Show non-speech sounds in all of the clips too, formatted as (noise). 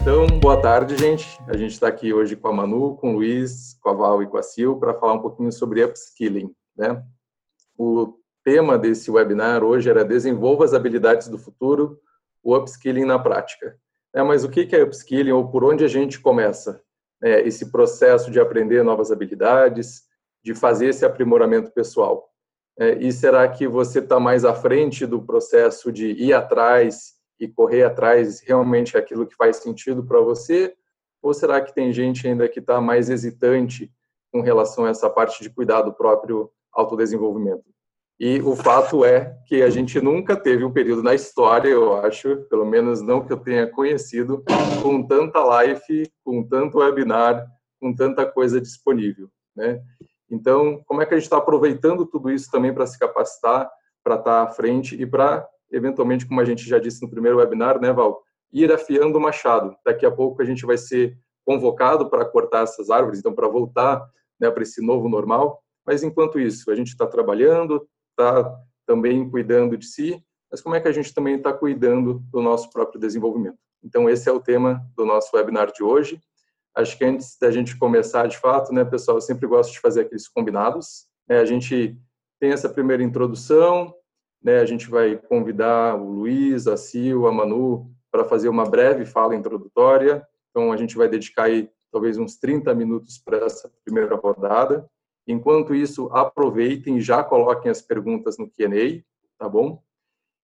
Então, boa tarde, gente. A gente está aqui hoje com a Manu, com o Luiz, com a Val e com a Sil para falar um pouquinho sobre upskilling. Né? O tema desse webinar hoje era Desenvolva as habilidades do futuro, o upskilling na prática. É, mas o que é upskilling ou por onde a gente começa? É, esse processo de aprender novas habilidades, de fazer esse aprimoramento pessoal. É, e será que você está mais à frente do processo de ir atrás e correr atrás realmente aquilo que faz sentido para você? Ou será que tem gente ainda que está mais hesitante com relação a essa parte de cuidar do próprio autodesenvolvimento? E o fato é que a gente nunca teve um período na história, eu acho, pelo menos não que eu tenha conhecido, com tanta live, com tanto webinar, com tanta coisa disponível, né? Então, como é que a gente está aproveitando tudo isso também para se capacitar, para estar tá à frente e para eventualmente, como a gente já disse no primeiro webinar, né, Val, ir afiando o machado. Daqui a pouco a gente vai ser convocado para cortar essas árvores, então para voltar né, para esse novo normal. Mas enquanto isso, a gente está trabalhando, está também cuidando de si, mas como é que a gente também está cuidando do nosso próprio desenvolvimento? Então esse é o tema do nosso webinar de hoje. Acho que antes da gente começar de fato, né, pessoal, eu sempre gosto de fazer aqueles combinados. Né, a gente tem essa primeira introdução, né, a gente vai convidar o Luiz, a Sil, a Manu para fazer uma breve fala introdutória. Então, a gente vai dedicar aí talvez uns 30 minutos para essa primeira rodada. Enquanto isso, aproveitem e já coloquem as perguntas no Q&A, tá bom?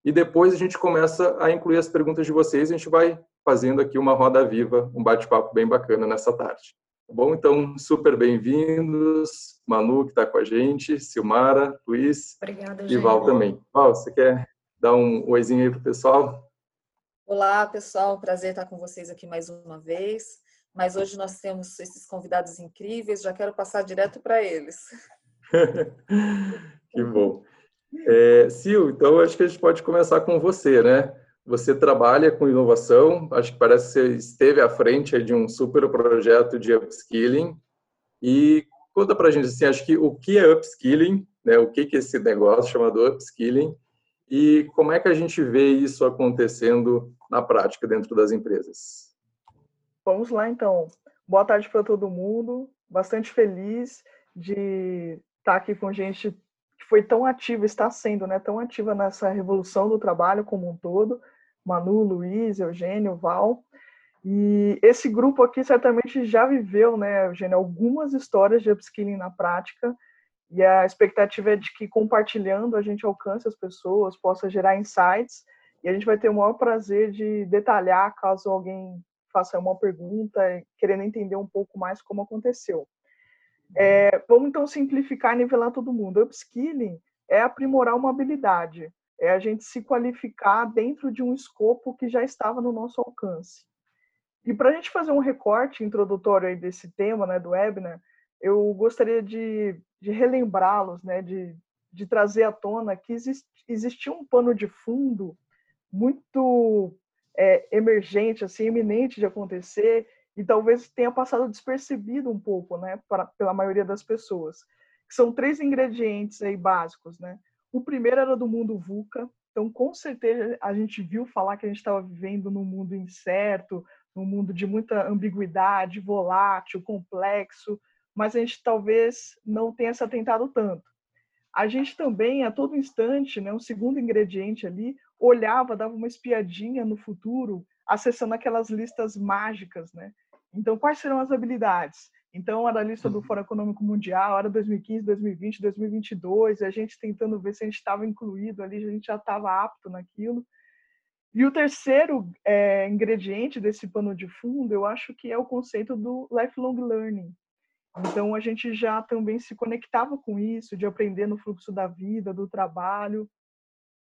E depois a gente começa a incluir as perguntas de vocês. A gente vai fazendo aqui uma roda viva, um bate-papo bem bacana nessa tarde. Bom? Então, super bem-vindos. Manu, que está com a gente, Silmara, Luiz Obrigada, e Val também. Val, você quer dar um oizinho aí para o pessoal? Olá, pessoal. Prazer estar com vocês aqui mais uma vez. Mas hoje nós temos esses convidados incríveis. Já quero passar direto para eles. (laughs) que bom. É, Sil, então acho que a gente pode começar com você, né? Você trabalha com inovação, acho que parece que você esteve à frente de um super projeto de upskilling. E conta para a gente, assim, acho que o que é upskilling, né? o que é esse negócio chamado upskilling e como é que a gente vê isso acontecendo na prática dentro das empresas? Vamos lá, então. Boa tarde para todo mundo. Bastante feliz de estar aqui com gente que foi tão ativa, está sendo né, tão ativa nessa revolução do trabalho como um todo. Manu, Luiz, Eugênio, Val. E esse grupo aqui certamente já viveu, né, Eugênio, algumas histórias de upskilling na prática. E a expectativa é de que compartilhando a gente alcance as pessoas, possa gerar insights. E a gente vai ter o maior prazer de detalhar caso alguém faça uma pergunta, querendo entender um pouco mais como aconteceu. É, vamos então simplificar e nivelar todo mundo. Upskilling é aprimorar uma habilidade é a gente se qualificar dentro de um escopo que já estava no nosso alcance. E para a gente fazer um recorte introdutório aí desse tema, né, do webinar, eu gostaria de, de relembrá-los, né, de, de trazer à tona que exist, existia um pano de fundo muito é, emergente, assim, iminente de acontecer, e talvez tenha passado despercebido um pouco, né, para, pela maioria das pessoas. São três ingredientes aí básicos, né? O primeiro era do mundo VUCA, então com certeza a gente viu falar que a gente estava vivendo num mundo incerto, num mundo de muita ambiguidade, volátil, complexo, mas a gente talvez não tenha se atentado tanto. A gente também, a todo instante, né, um segundo ingrediente ali, olhava, dava uma espiadinha no futuro, acessando aquelas listas mágicas, né? Então, quais serão as habilidades? Então, era a lista do uhum. Fórum Econômico Mundial, era 2015, 2020, 2022, a gente tentando ver se a gente estava incluído ali, a gente já estava apto naquilo. E o terceiro é, ingrediente desse pano de fundo, eu acho que é o conceito do lifelong learning. Então, a gente já também se conectava com isso, de aprender no fluxo da vida, do trabalho,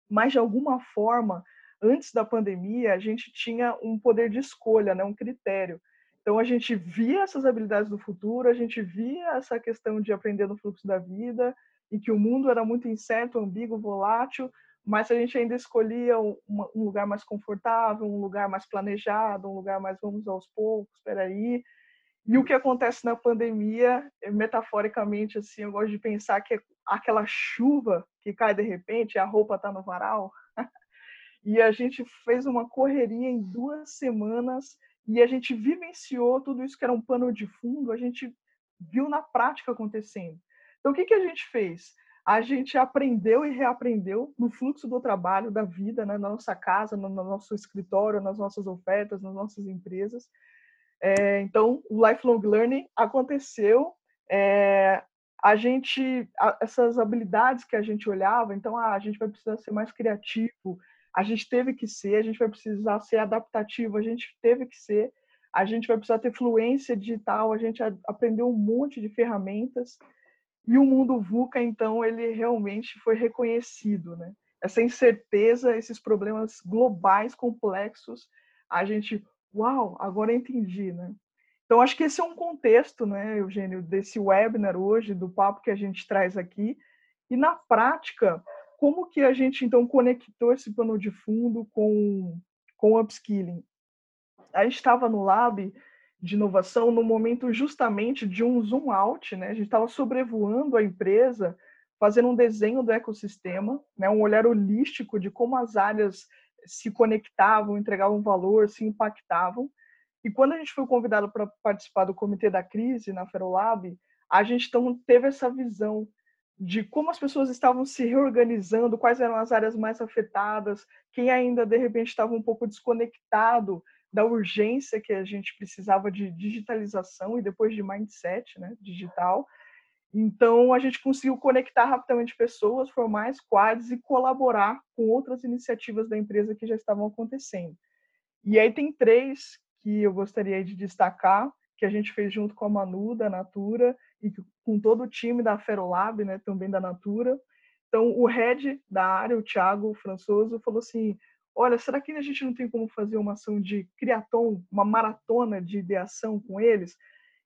mas de alguma forma, antes da pandemia, a gente tinha um poder de escolha, né, um critério. Então a gente via essas habilidades do futuro, a gente via essa questão de aprender no fluxo da vida e que o mundo era muito incerto, ambíguo, volátil, mas a gente ainda escolhia um, um lugar mais confortável, um lugar mais planejado, um lugar mais vamos aos poucos, espera aí. E o que acontece na pandemia, metaforicamente assim, eu gosto de pensar que é aquela chuva que cai de repente, a roupa está no varal. (laughs) e a gente fez uma correria em duas semanas e a gente vivenciou tudo isso que era um pano de fundo, a gente viu na prática acontecendo. Então, o que, que a gente fez? A gente aprendeu e reaprendeu no fluxo do trabalho, da vida, né, na nossa casa, no, no nosso escritório, nas nossas ofertas, nas nossas empresas. É, então, o lifelong learning aconteceu. É, a gente, essas habilidades que a gente olhava, então, ah, a gente vai precisar ser mais criativo, a gente teve que ser, a gente vai precisar ser adaptativo, a gente teve que ser, a gente vai precisar ter fluência digital, a gente aprendeu um monte de ferramentas. E o mundo VUCA, então, ele realmente foi reconhecido, né? Essa incerteza, esses problemas globais complexos, a gente, uau, agora entendi, né? Então, acho que esse é um contexto, né, Eugênio, desse webinar hoje, do papo que a gente traz aqui. E na prática, como que a gente, então, conectou esse pano de fundo com, com upskilling? A gente estava no Lab de inovação no momento justamente de um zoom out, né? A gente estava sobrevoando a empresa, fazendo um desenho do ecossistema, né? Um olhar holístico de como as áreas se conectavam, entregavam valor, se impactavam. E quando a gente foi convidado para participar do comitê da crise na Ferolab, a gente então teve essa visão de como as pessoas estavam se reorganizando, quais eram as áreas mais afetadas, quem ainda de repente estava um pouco desconectado da urgência que a gente precisava de digitalização e depois de mindset né, digital. Então, a gente conseguiu conectar rapidamente pessoas, formar squads e colaborar com outras iniciativas da empresa que já estavam acontecendo. E aí tem três que eu gostaria de destacar, que a gente fez junto com a Manu, da Natura, e com todo o time da Ferolab, né, também da Natura. Então, o head da área, o Thiago Françoso, falou assim, olha, será que a gente não tem como fazer uma ação de criatom, uma maratona de ideação com eles?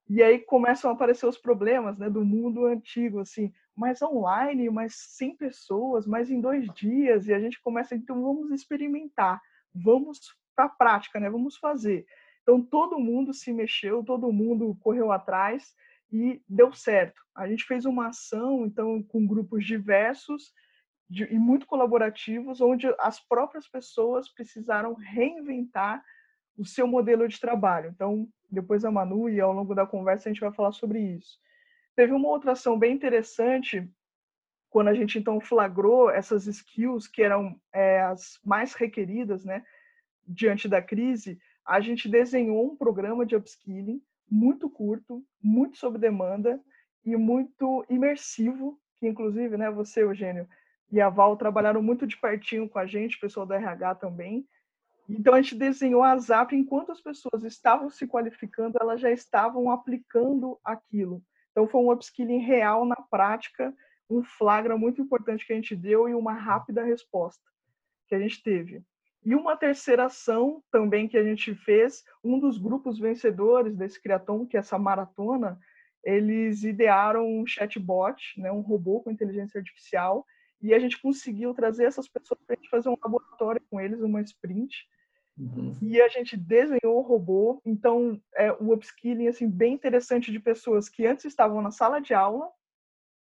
E aí começam a aparecer os problemas né, do mundo antigo, assim, mais online, mais 100 pessoas, mais em dois dias, e a gente começa, então vamos experimentar, vamos para a prática, né, vamos fazer. Então todo mundo se mexeu, todo mundo correu atrás e deu certo. A gente fez uma ação, então, com grupos diversos, de, e muito colaborativos, onde as próprias pessoas precisaram reinventar o seu modelo de trabalho. Então, depois a Manu e ao longo da conversa a gente vai falar sobre isso. Teve uma outra ação bem interessante quando a gente então flagrou essas skills que eram é, as mais requeridas, né, diante da crise, a gente desenhou um programa de upskilling muito curto, muito sob demanda e muito imersivo, que inclusive, né, você, Eugênio, e a Val trabalharam muito de pertinho com a gente, o pessoal da RH também. Então a gente desenhou a Zap enquanto as pessoas estavam se qualificando, elas já estavam aplicando aquilo. Então foi um upskilling real na prática, um flagra muito importante que a gente deu e uma rápida resposta que a gente teve. E uma terceira ação também que a gente fez, um dos grupos vencedores desse Criatom, que é essa maratona, eles idearam um chatbot, né, um robô com inteligência artificial, e a gente conseguiu trazer essas pessoas para a gente fazer um laboratório com eles, uma sprint. Uhum. E a gente desenhou o robô. Então, é o upskilling assim bem interessante de pessoas que antes estavam na sala de aula,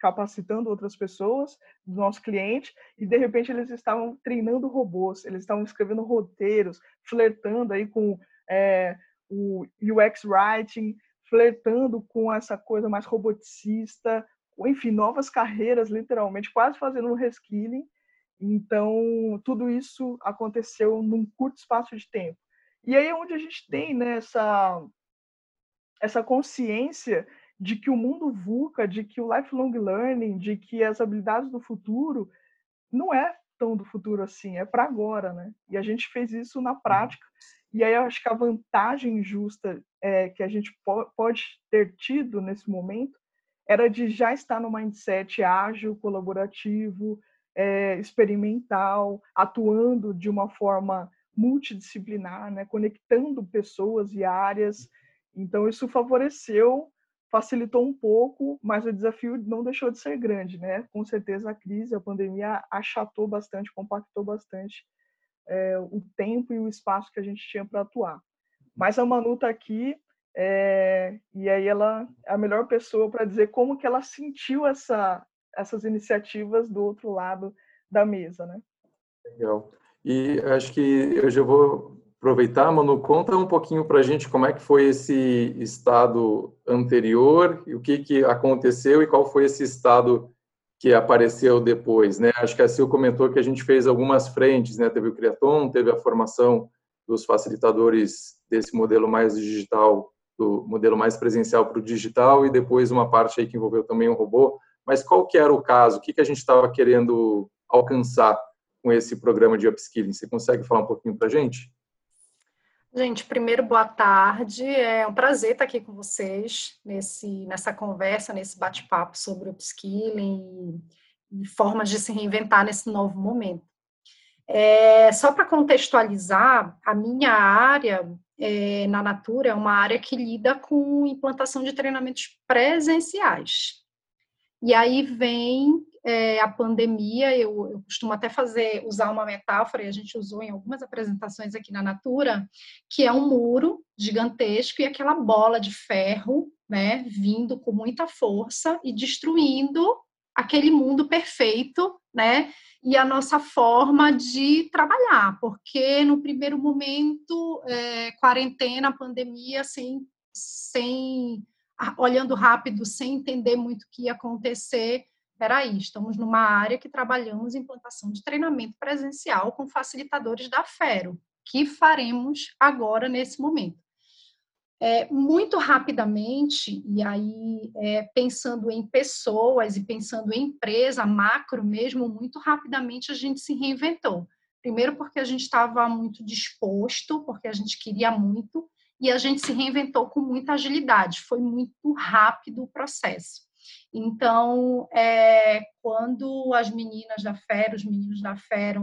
capacitando outras pessoas, do nosso cliente, e de repente eles estavam treinando robôs, eles estavam escrevendo roteiros, flertando aí com é, o UX writing, flertando com essa coisa mais roboticista, enfim, novas carreiras, literalmente, quase fazendo um reskilling. Então, tudo isso aconteceu num curto espaço de tempo. E aí é onde a gente tem né, essa, essa consciência de que o mundo VUCA, de que o lifelong learning, de que as habilidades do futuro não é tão do futuro assim, é para agora, né? E a gente fez isso na prática. E aí eu acho que a vantagem justa é, que a gente pode ter tido nesse momento era de já estar no mindset ágil, colaborativo, é, experimental, atuando de uma forma multidisciplinar, né, conectando pessoas e áreas. Então, isso favoreceu, facilitou um pouco, mas o desafio não deixou de ser grande. Né? Com certeza, a crise, a pandemia achatou bastante, compactou bastante é, o tempo e o espaço que a gente tinha para atuar. Mas a Manu está aqui é, e aí ela é a melhor pessoa para dizer como que ela sentiu essa, essas iniciativas do outro lado da mesa, né? Legal. E acho que eu já vou aproveitar, Manu, conta um pouquinho para a gente como é que foi esse estado anterior, o que, que aconteceu e qual foi esse estado que apareceu depois, né? Acho que a Sil comentou que a gente fez algumas frentes, né? Teve o Criaton, teve a formação dos facilitadores desse modelo mais digital, do modelo mais presencial para o digital e depois uma parte aí que envolveu também um robô. Mas qual que era o caso? O que, que a gente estava querendo alcançar com esse programa de upskilling? Você consegue falar um pouquinho para a gente? Gente, primeiro, boa tarde. É um prazer estar aqui com vocês nesse, nessa conversa, nesse bate-papo sobre o upskilling e, e formas de se reinventar nesse novo momento. É, só para contextualizar, a minha área é, na Natura é uma área que lida com implantação de treinamentos presenciais. E aí vem é, a pandemia, eu, eu, costumo até fazer, usar uma metáfora, e a gente usou em algumas apresentações aqui na Natura, que é um muro gigantesco e aquela bola de ferro, né, vindo com muita força e destruindo aquele mundo perfeito, né, e a nossa forma de trabalhar, porque no primeiro momento, é, quarentena, pandemia, sem, sem olhando rápido, sem entender muito o que ia acontecer, peraí, estamos numa área que trabalhamos implantação de treinamento presencial com facilitadores da Fero, que faremos agora nesse momento. É, muito rapidamente, e aí é, pensando em pessoas e pensando em empresa, macro mesmo, muito rapidamente a gente se reinventou. Primeiro porque a gente estava muito disposto, porque a gente queria muito, e a gente se reinventou com muita agilidade, foi muito rápido o processo. Então, é, quando as meninas da Fera, os meninos da Fera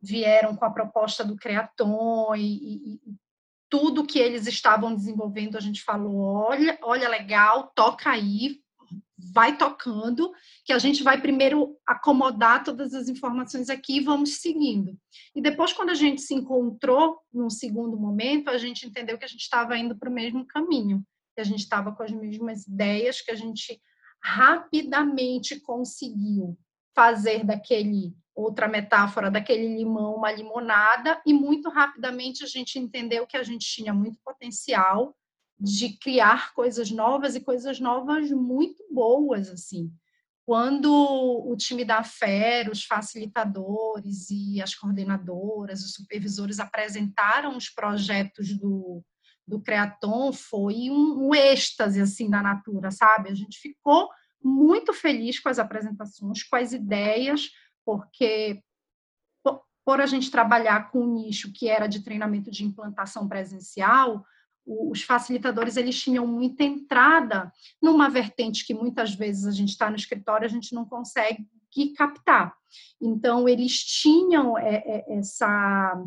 vieram com a proposta do Creaton e, e, e, tudo que eles estavam desenvolvendo, a gente falou, olha, olha legal, toca aí, vai tocando, que a gente vai primeiro acomodar todas as informações aqui e vamos seguindo. E depois, quando a gente se encontrou num segundo momento, a gente entendeu que a gente estava indo para o mesmo caminho, que a gente estava com as mesmas ideias, que a gente rapidamente conseguiu fazer daquele outra metáfora daquele limão uma limonada e muito rapidamente a gente entendeu que a gente tinha muito potencial de criar coisas novas e coisas novas muito boas assim. Quando o time da FER, os facilitadores e as coordenadoras, os supervisores apresentaram os projetos do, do Creaton foi um, um êxtase assim na Natura, sabe? A gente ficou muito feliz com as apresentações, com as ideias, porque por a gente trabalhar com um nicho que era de treinamento de implantação presencial, os facilitadores eles tinham muita entrada numa vertente que muitas vezes a gente está no escritório a gente não consegue captar. Então eles tinham é, é, essa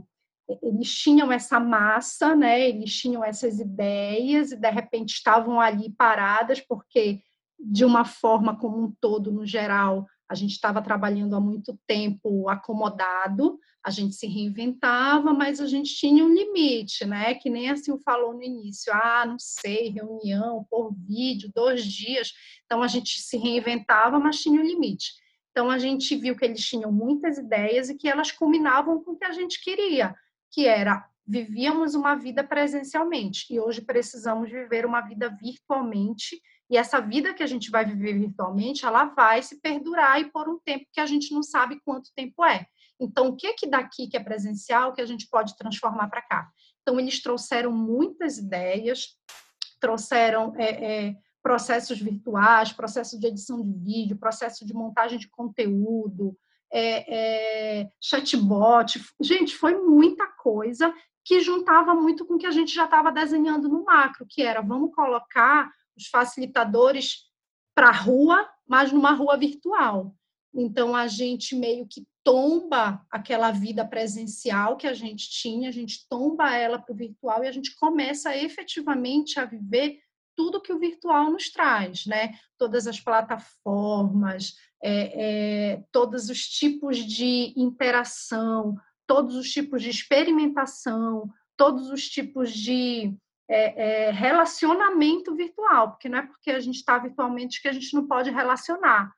eles tinham essa massa, né? Eles tinham essas ideias e de repente estavam ali paradas porque de uma forma como um todo, no geral, a gente estava trabalhando há muito tempo acomodado, a gente se reinventava, mas a gente tinha um limite, né? Que nem assim falou no início, ah, não sei, reunião por vídeo, dois dias. Então a gente se reinventava, mas tinha um limite. Então a gente viu que eles tinham muitas ideias e que elas combinavam com o que a gente queria que era vivíamos uma vida presencialmente e hoje precisamos viver uma vida virtualmente e essa vida que a gente vai viver virtualmente ela vai se perdurar e por um tempo que a gente não sabe quanto tempo é então o que é que daqui que é presencial que a gente pode transformar para cá então eles trouxeram muitas ideias trouxeram é, é, processos virtuais processos de edição de vídeo processo de montagem de conteúdo é, é, chatbot. Gente, foi muita coisa que juntava muito com o que a gente já estava desenhando no macro, que era vamos colocar os facilitadores para a rua, mas numa rua virtual. Então, a gente meio que tomba aquela vida presencial que a gente tinha, a gente tomba ela para o virtual e a gente começa efetivamente a viver tudo que o virtual nos traz, né? Todas as plataformas, é, é, todos os tipos de interação, todos os tipos de experimentação, todos os tipos de é, é relacionamento virtual, porque não é porque a gente está virtualmente que a gente não pode relacionar.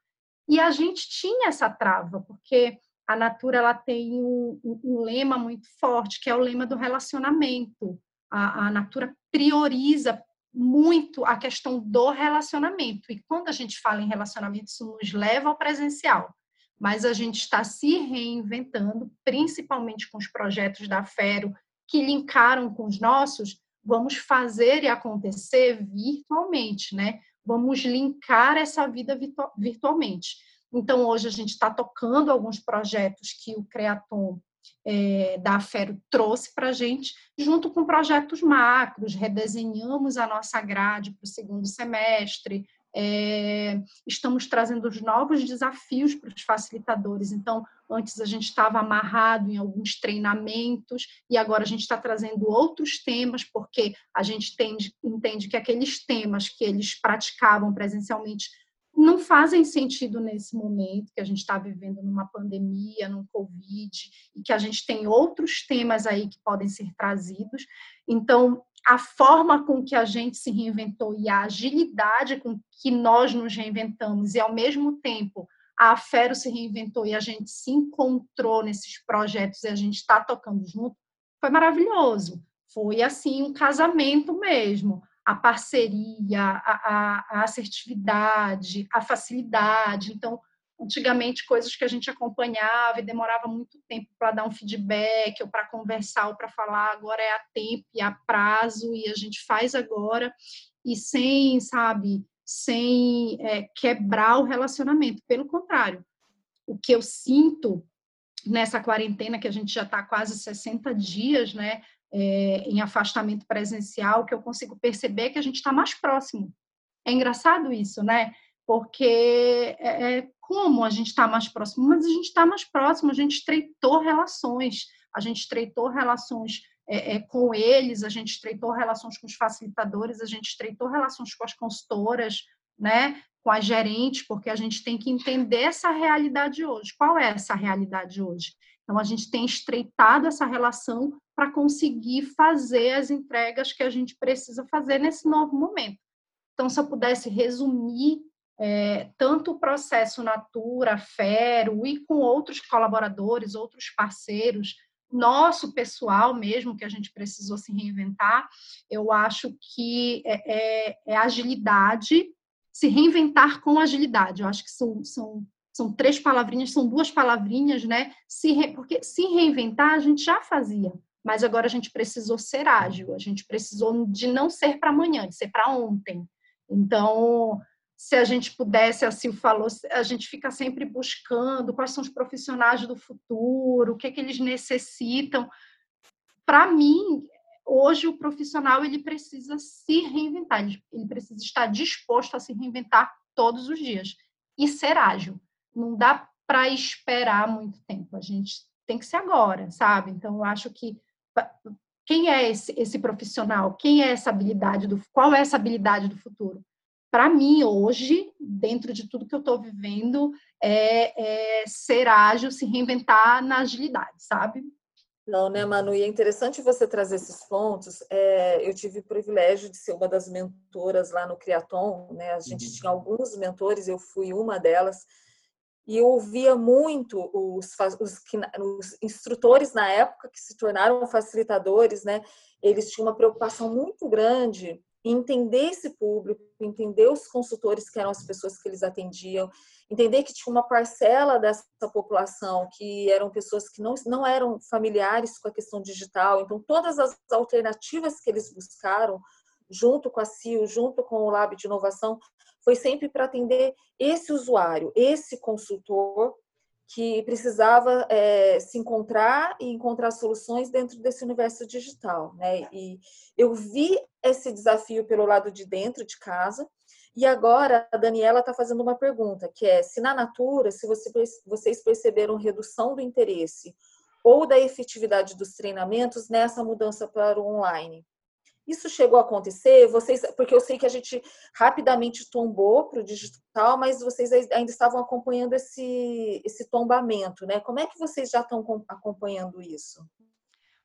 E a gente tinha essa trava, porque a Natura ela tem um, um, lema muito forte, que é o lema do relacionamento. A, a Natura prioriza muito a questão do relacionamento. E quando a gente fala em relacionamento, isso nos leva ao presencial. Mas a gente está se reinventando, principalmente com os projetos da Fero, que linkaram com os nossos, vamos fazer e acontecer virtualmente, né? Vamos linkar essa vida virtualmente. Então, hoje a gente está tocando alguns projetos que o Creaton é, da Fero trouxe para a gente, junto com projetos macros, redesenhamos a nossa grade para o segundo semestre, é, estamos trazendo os novos desafios para os facilitadores. Então, antes a gente estava amarrado em alguns treinamentos e agora a gente está trazendo outros temas, porque a gente entende que aqueles temas que eles praticavam presencialmente não fazem sentido nesse momento que a gente está vivendo numa pandemia, num Covid, e que a gente tem outros temas aí que podem ser trazidos. Então, a forma com que a gente se reinventou e a agilidade com que nós nos reinventamos, e ao mesmo tempo a Fero se reinventou e a gente se encontrou nesses projetos e a gente está tocando junto, foi maravilhoso. Foi assim um casamento mesmo a parceria, a, a, a assertividade, a facilidade. Então, antigamente, coisas que a gente acompanhava e demorava muito tempo para dar um feedback, ou para conversar, ou para falar, agora é a tempo e a prazo, e a gente faz agora, e sem, sabe, sem é, quebrar o relacionamento. Pelo contrário, o que eu sinto nessa quarentena, que a gente já está quase 60 dias, né? É, em afastamento presencial, que eu consigo perceber que a gente está mais próximo. É engraçado isso, né? Porque é, é como a gente está mais próximo, mas a gente está mais próximo, a gente estreitou relações, a gente estreitou relações é, é, com eles, a gente estreitou relações com os facilitadores, a gente estreitou relações com as consultoras, né? com as gerentes, porque a gente tem que entender essa realidade hoje. Qual é essa realidade hoje? Então, a gente tem estreitado essa relação para conseguir fazer as entregas que a gente precisa fazer nesse novo momento. Então, se eu pudesse resumir é, tanto o processo Natura, Fero e com outros colaboradores, outros parceiros, nosso pessoal mesmo, que a gente precisou se reinventar, eu acho que é, é, é agilidade, se reinventar com agilidade. Eu acho que são, são são três palavrinhas, são duas palavrinhas, né? Se re... Porque se reinventar a gente já fazia, mas agora a gente precisou ser ágil, a gente precisou de não ser para amanhã, de ser para ontem. Então, se a gente pudesse, assim falou, a gente fica sempre buscando quais são os profissionais do futuro, o que, é que eles necessitam. Para mim, hoje o profissional ele precisa se reinventar, ele precisa estar disposto a se reinventar todos os dias e ser ágil não dá para esperar muito tempo. A gente tem que ser agora, sabe? Então, eu acho que quem é esse, esse profissional? Quem é essa habilidade do qual é essa habilidade do futuro? Para mim, hoje, dentro de tudo que eu estou vivendo, é, é ser ágil, se reinventar na agilidade, sabe? Não, né, Manu? E é interessante você trazer esses pontos. É, eu tive o privilégio de ser uma das mentoras lá no Criaton, né? A gente uhum. tinha alguns mentores, eu fui uma delas e eu ouvia muito os, os, os, instrutores na época que se tornaram facilitadores, né? Eles tinham uma preocupação muito grande em entender esse público, entender os consultores que eram as pessoas que eles atendiam, entender que tinha uma parcela dessa população que eram pessoas que não, não eram familiares com a questão digital. Então, todas as alternativas que eles buscaram, junto com a CIO, junto com o Lab de Inovação, foi sempre para atender esse usuário, esse consultor que precisava é, se encontrar e encontrar soluções dentro desse universo digital, né? E eu vi esse desafio pelo lado de dentro de casa. E agora a Daniela está fazendo uma pergunta, que é se na Natura, se você, vocês perceberam redução do interesse ou da efetividade dos treinamentos nessa mudança para o online. Isso chegou a acontecer? Vocês, porque eu sei que a gente rapidamente tombou para o digital, mas vocês ainda estavam acompanhando esse, esse tombamento, né? Como é que vocês já estão acompanhando isso?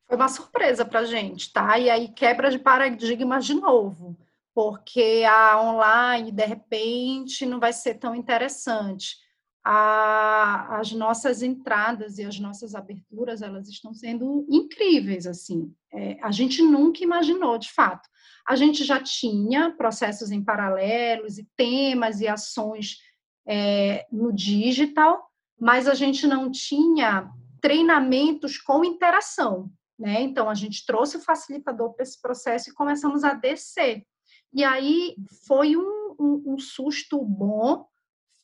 Foi uma surpresa para a gente, tá? E aí quebra de paradigmas de novo, porque a online, de repente, não vai ser tão interessante. A, as nossas entradas e as nossas aberturas elas estão sendo incríveis assim. É, a gente nunca imaginou de fato. A gente já tinha processos em paralelos e temas e ações é, no digital mas a gente não tinha treinamentos com interação né? Então a gente trouxe o facilitador para esse processo e começamos a descer. E aí foi um, um, um susto bom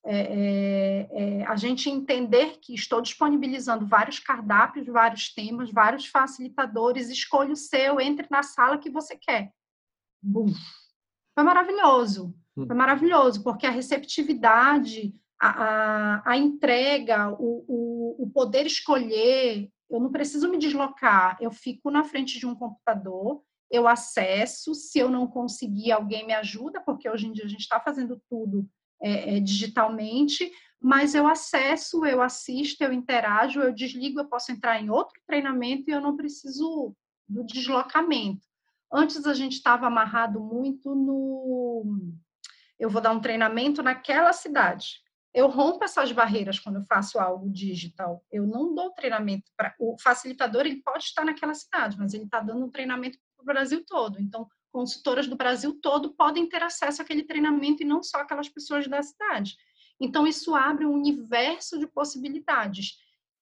é, é, é, a gente entender que estou disponibilizando vários cardápios, vários temas, vários facilitadores, escolha o seu, entre na sala que você quer. Bum. Foi maravilhoso, hum. foi maravilhoso, porque a receptividade, a, a, a entrega, o, o, o poder escolher, eu não preciso me deslocar, eu fico na frente de um computador, eu acesso, se eu não conseguir, alguém me ajuda, porque hoje em dia a gente está fazendo tudo é, é, digitalmente, mas eu acesso, eu assisto, eu interajo, eu desligo, eu posso entrar em outro treinamento e eu não preciso do deslocamento. Antes a gente estava amarrado muito no. Eu vou dar um treinamento naquela cidade. Eu rompo essas barreiras quando eu faço algo digital. Eu não dou treinamento para. O facilitador ele pode estar naquela cidade, mas ele está dando um treinamento para o Brasil todo. Então, consultoras do Brasil todo podem ter acesso àquele treinamento e não só aquelas pessoas da cidade. Então, isso abre um universo de possibilidades.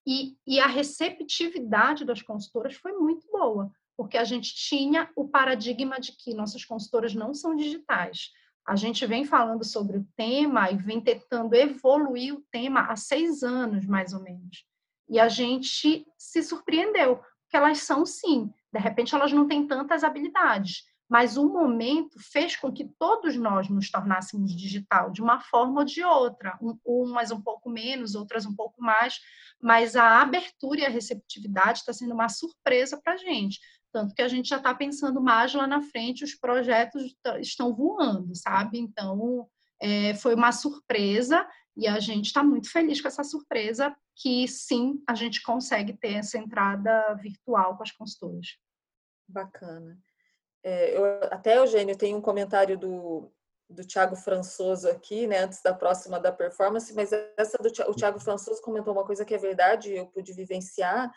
E, e a receptividade das consultoras foi muito boa, porque a gente tinha o paradigma de que nossas consultoras não são digitais. A gente vem falando sobre o tema e vem tentando evoluir o tema há seis anos, mais ou menos. E a gente se surpreendeu, porque elas são sim. De repente, elas não têm tantas habilidades, mas o momento fez com que todos nós nos tornássemos digital, de uma forma ou de outra, umas um pouco menos, outras um pouco mais, mas a abertura e a receptividade está sendo uma surpresa para a gente. Tanto que a gente já está pensando mais lá na frente, os projetos estão voando, sabe? Então, é, foi uma surpresa e a gente está muito feliz com essa surpresa, que sim, a gente consegue ter essa entrada virtual com as consultoras. Bacana. É, eu, até, Eugênio, tem um comentário do, do Thiago Françoso aqui, né, antes da próxima da performance, mas essa do o Thiago Françoso comentou uma coisa que é verdade, eu pude vivenciar,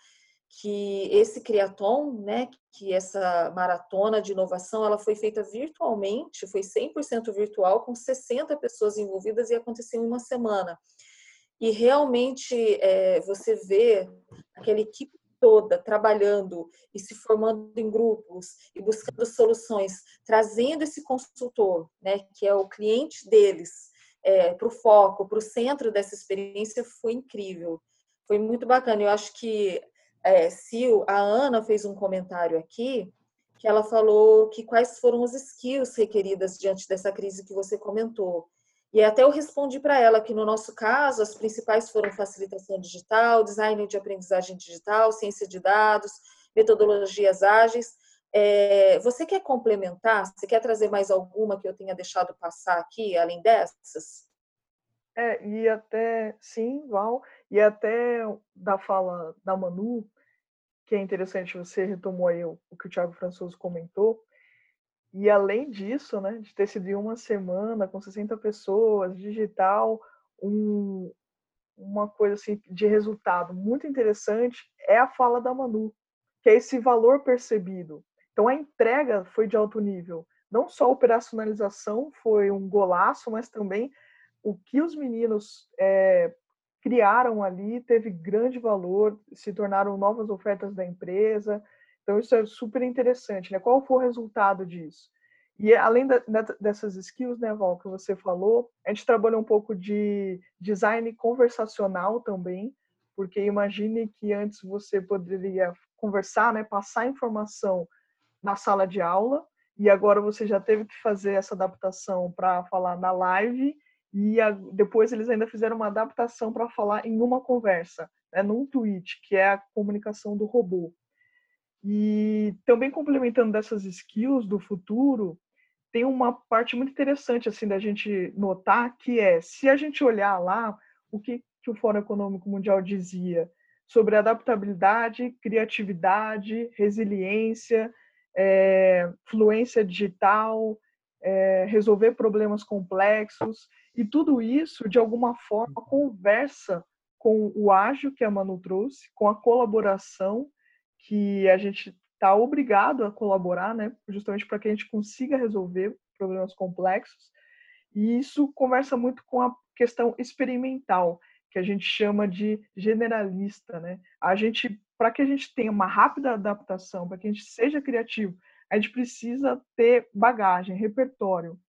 que esse criaton, né, que essa maratona de inovação, ela foi feita virtualmente, foi 100% virtual, com 60 pessoas envolvidas e aconteceu em uma semana. E realmente é, você vê aquela equipe toda trabalhando e se formando em grupos e buscando soluções, trazendo esse consultor, né, que é o cliente deles, é, para o foco, para o centro dessa experiência, foi incrível. Foi muito bacana. Eu acho que é, Sil, a Ana fez um comentário aqui que ela falou que quais foram os skills requeridas diante dessa crise que você comentou. E até eu respondi para ela que, no nosso caso, as principais foram facilitação digital, design de aprendizagem digital, ciência de dados, metodologias ágeis. É, você quer complementar? Você quer trazer mais alguma que eu tenha deixado passar aqui, além dessas? É, e até, sim, Val, e até da fala da Manu, que é interessante, você retomou aí o, o que o Thiago Françoso comentou, e além disso, né, de ter sido em uma semana com 60 pessoas, digital, um, uma coisa assim de resultado muito interessante é a fala da Manu, que é esse valor percebido. Então a entrega foi de alto nível. Não só a operacionalização foi um golaço, mas também o que os meninos é, criaram ali teve grande valor, se tornaram novas ofertas da empresa, então, isso é super interessante, né? Qual foi o resultado disso? E além da, dessas skills, né, Val, que você falou, a gente trabalha um pouco de design conversacional também, porque imagine que antes você poderia conversar, né, passar informação na sala de aula, e agora você já teve que fazer essa adaptação para falar na live, e a, depois eles ainda fizeram uma adaptação para falar em uma conversa, né, num tweet, que é a comunicação do robô. E também complementando dessas skills do futuro, tem uma parte muito interessante assim da gente notar que é, se a gente olhar lá o que, que o Fórum Econômico Mundial dizia sobre adaptabilidade, criatividade, resiliência, é, fluência digital, é, resolver problemas complexos. E tudo isso, de alguma forma, conversa com o ágil que a Manu trouxe, com a colaboração que a gente está obrigado a colaborar, né? justamente para que a gente consiga resolver problemas complexos. E isso conversa muito com a questão experimental, que a gente chama de generalista. Né? A gente, para que a gente tenha uma rápida adaptação, para que a gente seja criativo, a gente precisa ter bagagem, repertório.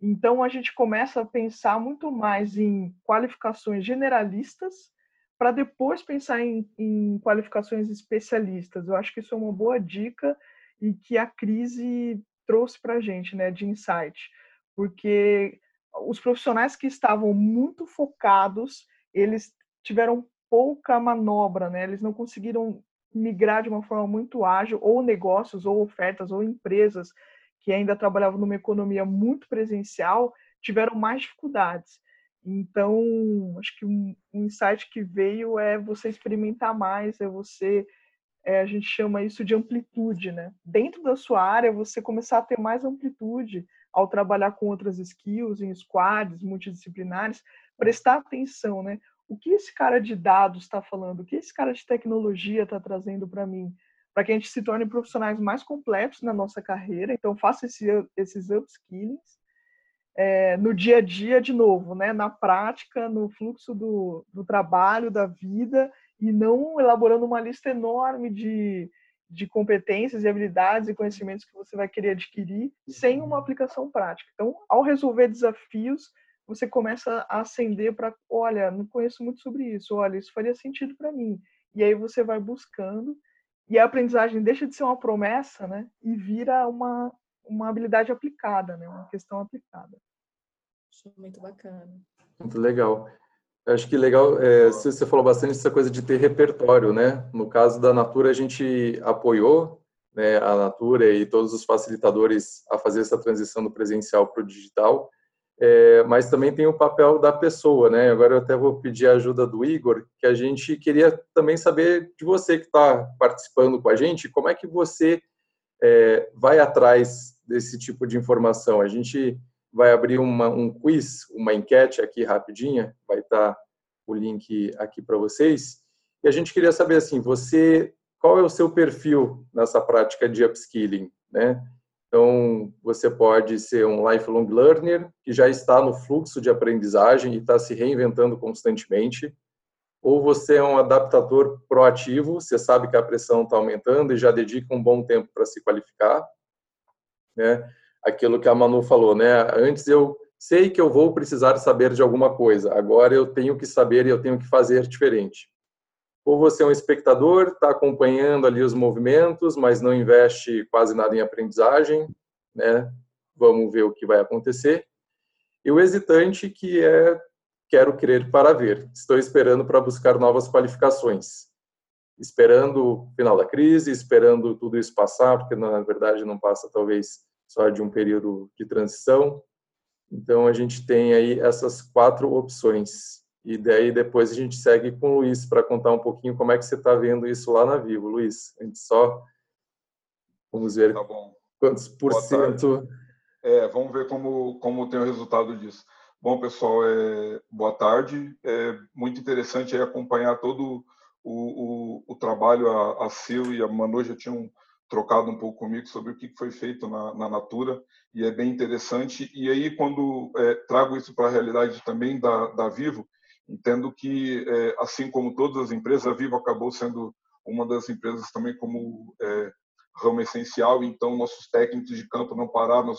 Então, a gente começa a pensar muito mais em qualificações generalistas para depois pensar em, em, qualificações especialistas. Eu acho que isso é uma boa dica e que a crise trouxe para a gente, né, de insight, porque os profissionais que estavam muito focados, eles tiveram pouca manobra, né? Eles não conseguiram migrar de uma forma muito ágil, ou negócios, ou ofertas, ou empresas que ainda trabalhavam numa economia muito presencial, tiveram mais dificuldades. Então, acho que um, insight que veio é você experimentar mais, é você, é, a gente chama isso de amplitude, né? Dentro da sua área, você começar a ter mais amplitude ao trabalhar com outras skills, em squads multidisciplinares, prestar atenção, né? O que esse cara de dados está falando? O que esse cara de tecnologia está trazendo para mim? para que a gente se torne profissionais mais completos na nossa carreira. Então, faça esse, esses upskillings é, no dia a dia, de novo, né? na prática, no fluxo do, do trabalho, da vida, e não elaborando uma lista enorme de, de competências e habilidades e conhecimentos que você vai querer adquirir sem uma aplicação prática. Então, ao resolver desafios, você começa a acender para, olha, não conheço muito sobre isso, olha, isso faria sentido para mim. E aí você vai buscando e a aprendizagem deixa de ser uma promessa, né? E vira uma, uma habilidade aplicada, né? Uma questão aplicada. Acho muito bacana. Muito legal. Eu acho que legal, é, você falou bastante essa coisa de ter repertório, né? No caso da Natura, a gente apoiou né, a Natura e todos os facilitadores a fazer essa transição do presencial para o digital é, mas também tem o papel da pessoa, né? Agora eu até vou pedir a ajuda do Igor, que a gente queria também saber de você que está participando com a gente, como é que você é, vai atrás desse tipo de informação? A gente vai abrir uma, um quiz, uma enquete aqui rapidinha, vai estar tá o link aqui para vocês. E a gente queria saber assim, você, qual é o seu perfil nessa prática de upskilling, né? Então, você pode ser um lifelong learner, que já está no fluxo de aprendizagem e está se reinventando constantemente, ou você é um adaptador proativo, você sabe que a pressão está aumentando e já dedica um bom tempo para se qualificar. Né? Aquilo que a Manu falou, né? Antes eu sei que eu vou precisar saber de alguma coisa, agora eu tenho que saber e eu tenho que fazer diferente ou você é um espectador, está acompanhando ali os movimentos, mas não investe quase nada em aprendizagem, né? Vamos ver o que vai acontecer. E o hesitante, que é quero crer para ver, estou esperando para buscar novas qualificações, esperando o final da crise, esperando tudo isso passar, porque na verdade não passa talvez só de um período de transição. Então a gente tem aí essas quatro opções e daí depois a gente segue com o Luiz para contar um pouquinho como é que você está vendo isso lá na Vivo. Luiz, a gente só vamos ver tá quantos por cento. É, vamos ver como, como tem o resultado disso. Bom, pessoal, é, boa tarde. É muito interessante acompanhar todo o, o, o trabalho. A, a Sil e a Manu já tinham trocado um pouco comigo sobre o que foi feito na, na Natura e é bem interessante. E aí, quando é, trago isso para a realidade também da, da Vivo, Entendo que, é, assim como todas as empresas, a Vivo acabou sendo uma das empresas também como é, ramo essencial, então nossos técnicos de campo não pararam,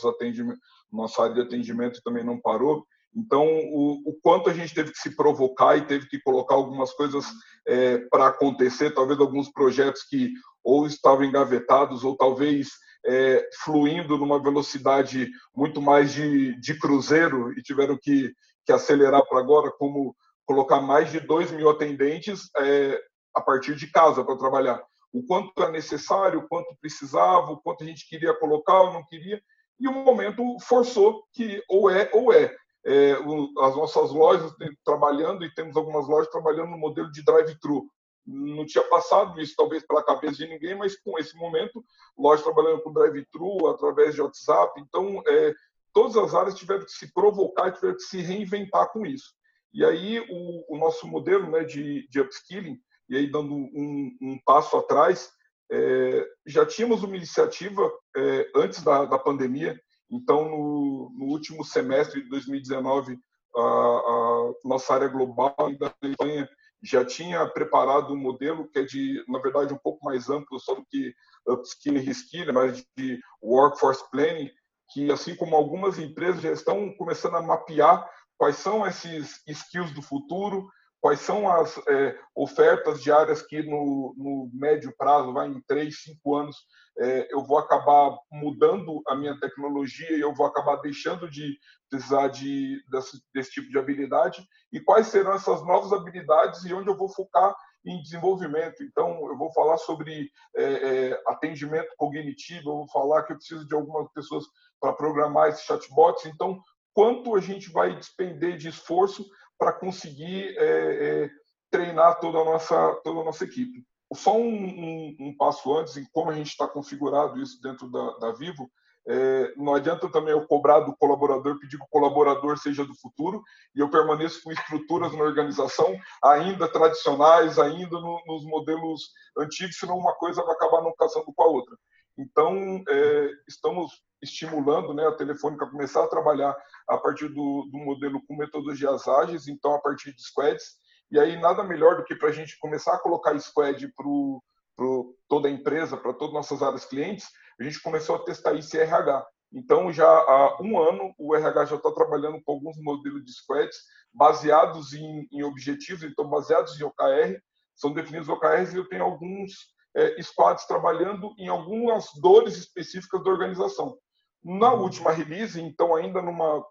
nossa área de atendimento também não parou. Então, o, o, quanto a gente teve que se provocar e teve que colocar algumas coisas é, para acontecer, talvez alguns projetos que ou estavam engavetados ou talvez é, fluindo numa velocidade muito mais de, de cruzeiro e tiveram que, que acelerar para agora, como colocar mais de 2 mil atendentes é, a partir de casa para trabalhar. O quanto é necessário, o quanto precisava, o quanto a gente queria colocar ou não queria, e o momento forçou que ou é ou é. é o, as nossas lojas trabalhando, e temos algumas lojas trabalhando no modelo de drive-thru. Não tinha passado isso, talvez, pela cabeça de ninguém, mas com esse momento, lojas trabalhando com drive-thru, através de WhatsApp. Então, é, todas as áreas tiveram que se provocar, tiveram que se reinventar com isso. E aí o, o nosso modelo né, de, de upskilling, e aí dando um, um passo atrás, é, já tínhamos uma iniciativa é, antes da, da pandemia, então no, no, último semestre de 2019, a, a nossa área global da Espanha já tinha preparado um modelo que é de, na verdade, um pouco mais amplo só do que upskilling e reskilling, mas de workforce planning, que assim como algumas empresas já estão começando a mapear quais são esses skills do futuro, quais são as é, ofertas diárias que no, no, médio prazo, vai em três, cinco anos, é, eu vou acabar mudando a minha tecnologia e eu vou acabar deixando de precisar de, desse, desse tipo de habilidade e quais serão essas novas habilidades e onde eu vou focar em desenvolvimento. Então, eu vou falar sobre é, é, atendimento cognitivo, eu vou falar que eu preciso de algumas pessoas para programar esses chatbots. Então, quanto a gente vai despender de esforço para conseguir é, é, treinar toda a nossa toda a nossa equipe. Só um, um, um passo antes, em como a gente está configurado isso dentro da, da Vivo, é, não adianta também eu cobrar do colaborador, pedir que o colaborador seja do futuro, e eu permaneço com estruturas na organização ainda tradicionais, ainda no, nos modelos antigos, senão uma coisa vai acabar não casando com a outra. Então, é, estamos estimulando né, a Telefônica a começar a trabalhar a partir do, do modelo com metodologias ágeis, então a partir de squads, e aí nada melhor do que para a gente começar a colocar squad para toda a empresa, para todas as nossas áreas clientes, a gente começou a testar isso em RH. Então, já há um ano, o RH já está trabalhando com alguns modelos de squads baseados em, em objetivos, então baseados em OKR, são definidos OKRs e eu tenho alguns é, squads trabalhando em algumas dores específicas da organização. Na última release, então ainda numa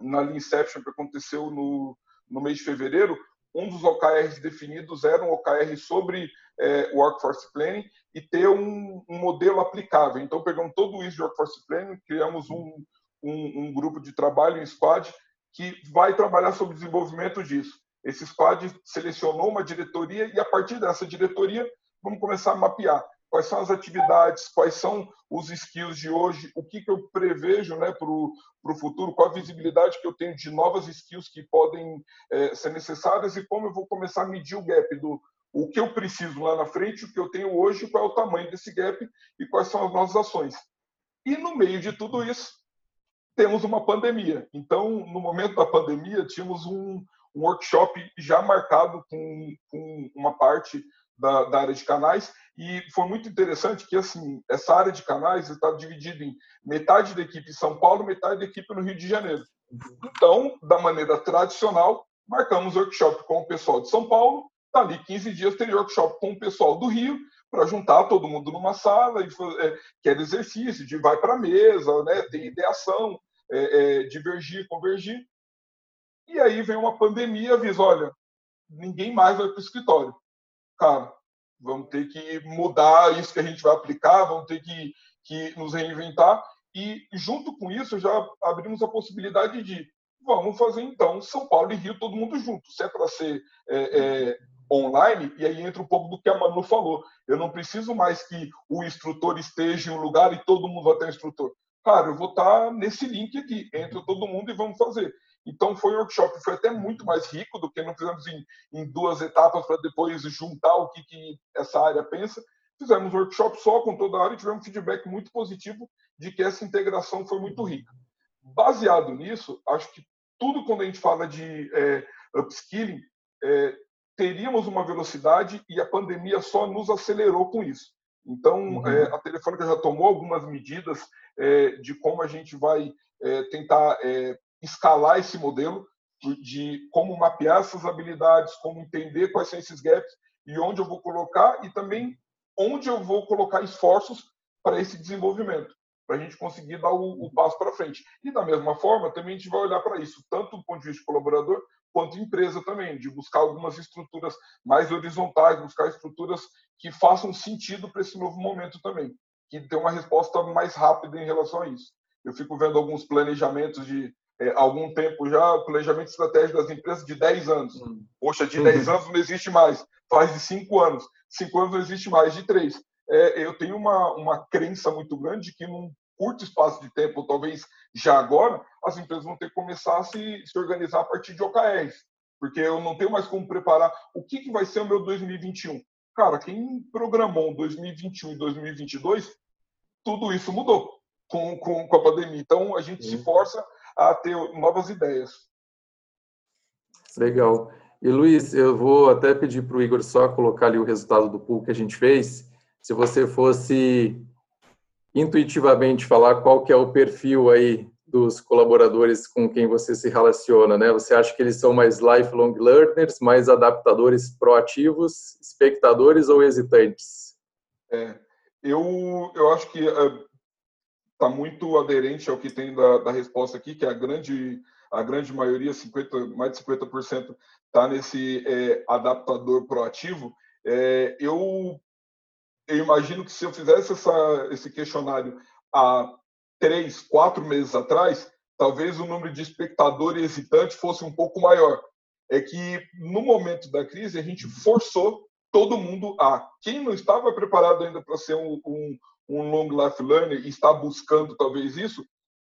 na Inception que aconteceu no, no mês de fevereiro, um dos OKRs definidos era um OKR sobre é, Workforce Planning e ter um, um, modelo aplicável. Então, pegamos todo isso de Workforce Planning, criamos um, um, um grupo de trabalho, um squad, que vai trabalhar sobre o desenvolvimento disso. Esse squad selecionou uma diretoria e, a partir dessa diretoria, vamos começar a mapear quais são as atividades, quais são os skills de hoje, o que, que eu prevejo né, para o futuro, qual a visibilidade que eu tenho de novas skills que podem é, ser necessárias? E como eu vou começar a medir o gap do o que eu preciso lá na frente, o que eu tenho hoje, qual é o tamanho desse gap e quais são as nossas ações. E no meio de tudo isso, temos uma pandemia. Então, no momento da pandemia, tínhamos um, um workshop já marcado com, com uma parte da, da, área de canais e foi muito interessante que assim essa área de canais está dividida em metade da equipe em São Paulo, metade da equipe no Rio de Janeiro. Então, da maneira tradicional, marcamos workshop com o pessoal de São Paulo, dali 15 dias teria workshop com o pessoal do Rio para juntar todo mundo numa sala e fazer, é, exercício de vai para a mesa, né, tem ideação, é, é, divergir, convergir. E aí vem uma pandemia, avisa, olha, ninguém mais vai para o escritório cara, vamos ter que mudar isso que a gente vai aplicar, vamos ter que, que nos reinventar. E, junto com isso, já abrimos a possibilidade de vamos fazer então São Paulo e Rio todo mundo junto. Se é para ser é, é, online, e aí entra um pouco do que a Manu falou. Eu não preciso mais que o instrutor esteja em um lugar e todo mundo vai ter um instrutor. Cara, eu vou estar nesse link aqui, entra todo mundo e vamos fazer. Então foi um workshop que foi até muito mais rico do que não fizemos em, em duas etapas para depois juntar o que, que essa área pensa. Fizemos um workshop só com toda a área e tivemos um feedback muito positivo de que essa integração foi muito rica. Baseado nisso, acho que tudo quando a gente fala de é, upskilling, é, teríamos uma velocidade e a pandemia só nos acelerou com isso. Então, uhum. é, a Telefônica já tomou algumas medidas é, de como a gente vai é, tentar é, escalar esse modelo de como mapear essas habilidades, como entender quais são esses gaps e onde eu vou colocar e também onde eu vou colocar esforços para esse desenvolvimento, para a gente conseguir dar o, o passo para frente. E da mesma forma, também a gente vai olhar para isso, tanto do ponto de vista colaborador, quanto empresa também, de buscar algumas estruturas mais horizontais, buscar estruturas que façam sentido para esse novo momento também, que dê uma resposta mais rápida em relação a isso. Eu fico vendo alguns planejamentos de é, algum tempo já, o planejamento estratégico das empresas de 10 anos. Hum. Poxa, de 10 uhum. anos não existe mais. Faz de 5 anos. 5 anos não existe mais, de 3. É, eu tenho uma, uma crença muito grande de que num curto espaço de tempo, ou talvez já agora, as empresas vão ter que começar a se, se organizar a partir de OKRs, porque eu não tenho mais como preparar o que, que vai ser o meu 2021. Cara, quem programou 2021 e 2022, tudo isso mudou com, com, com a pandemia. Então, a gente Sim. se força a ter novas ideias. Legal. E Luiz, eu vou até pedir para o Igor só colocar ali o resultado do pool que a gente fez. Se você fosse intuitivamente falar qual que é o perfil aí dos colaboradores com quem você se relaciona, né? Você acha que eles são mais lifelong learners, mais adaptadores proativos, espectadores ou hesitantes? É, eu, eu acho que está muito aderente ao que tem da, da resposta aqui, que a grande a grande maioria, 50, mais de 50%, está nesse é, adaptador proativo. É, eu, eu imagino que se eu fizesse essa, esse questionário há três, quatro meses atrás, talvez o número de espectador e hesitante fosse um pouco maior. É que no momento da crise a gente forçou todo mundo a. Quem não estava preparado ainda para ser um, um, um long life learner e está buscando talvez isso,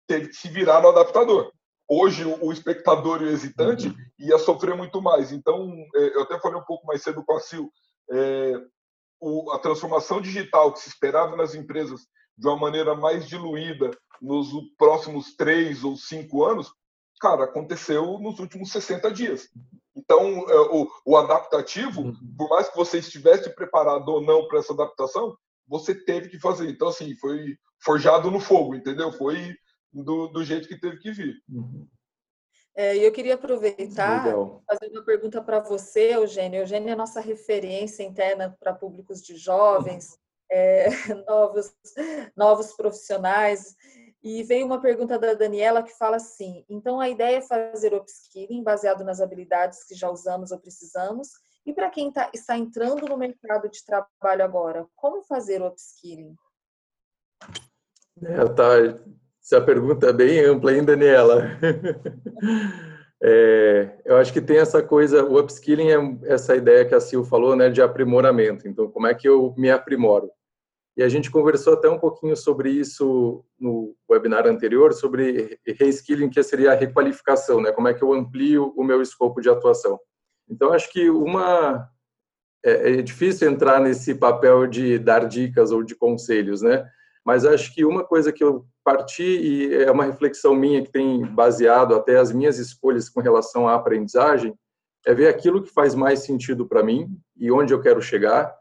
teve que se virar no adaptador hoje o espectador e o hesitante uhum. ia sofrer muito mais. Então, é, eu até falei um pouco mais cedo com a Sil, é, a transformação digital que se esperava nas empresas de uma maneira mais diluída nos próximos três ou cinco anos, cara, aconteceu nos últimos 60 dias. Então, é, o, o adaptativo, uhum. por mais que você estivesse preparado ou não para essa adaptação, você teve que fazer. Então, assim, foi forjado no fogo, entendeu? Foi do, do jeito que teve que vir. Uhum. É, eu queria aproveitar Legal. fazer uma pergunta para você, Eugênio. Eugênio é nossa referência interna para públicos de jovens, é, (laughs) novos, novos profissionais. E veio uma pergunta da Daniela que fala assim: então a ideia é fazer upskilling baseado nas habilidades que já usamos ou precisamos. E para quem tá, está entrando no mercado de trabalho agora, como fazer o upskilling? É, tá, essa pergunta é bem ampla, hein, Daniela? (laughs) É, eu acho que tem essa coisa, o upskilling é essa ideia que a Sil falou, né, de aprimoramento. Então, como é que eu me aprimoro? E a gente conversou até um pouquinho sobre isso no webinar anterior, sobre reskilling, que seria a requalificação, né? Como é que eu amplio o meu escopo de atuação? Então, acho que uma é, é difícil entrar nesse papel de dar dicas ou de conselhos, né? Mas acho que uma coisa que eu parti, e é uma reflexão minha que tem baseado até as minhas escolhas com relação à aprendizagem, é ver aquilo que faz mais sentido para mim e onde eu quero chegar.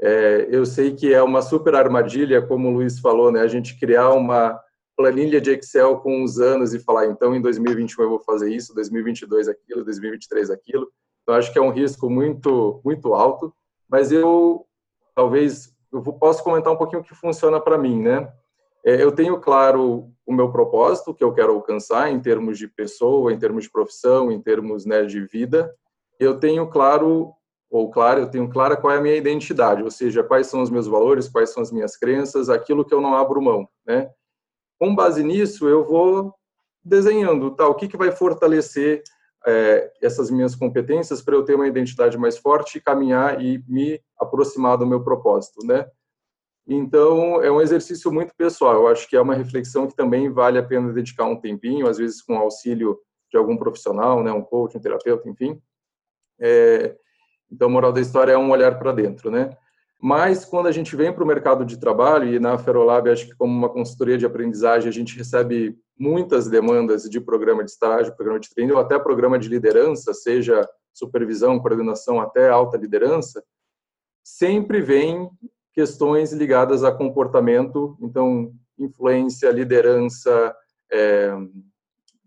É, eu sei que é uma super armadilha, como o Luiz falou, né? A gente criar uma planilha de Excel com uns anos e falar, então, em 2021 eu vou fazer isso, 2022 aquilo, 2023 aquilo. Então, acho que é um risco muito, muito alto, mas eu, talvez, eu posso comentar um pouquinho o que funciona para mim, né? É, eu tenho claro o meu propósito, que eu quero alcançar em termos de pessoa, em termos de profissão, em termos né, de vida. Eu tenho claro, ou claro, eu tenho clara qual é a minha identidade, ou seja, quais são os meus valores, quais são as minhas crenças, aquilo que eu não abro mão, né? Com base nisso, eu vou desenhando, tá, o que, que vai fortalecer é, essas minhas competências para eu ter uma identidade mais forte, caminhar e me aproximar do meu propósito, né? Então, é um exercício muito pessoal. Eu acho que é uma reflexão que também vale a pena dedicar um tempinho, às vezes com auxílio de algum profissional, né, um coach, um terapeuta, enfim. É, então, moral da história é um olhar para dentro, né? Mas, quando a gente vem para o mercado de trabalho, e na Ferolab, acho que como uma consultoria de aprendizagem, a gente recebe muitas demandas de programa de estágio, programa de treino, ou até programa de liderança, seja supervisão, coordenação, até alta liderança, sempre vem questões ligadas a comportamento, então, influência, liderança, é,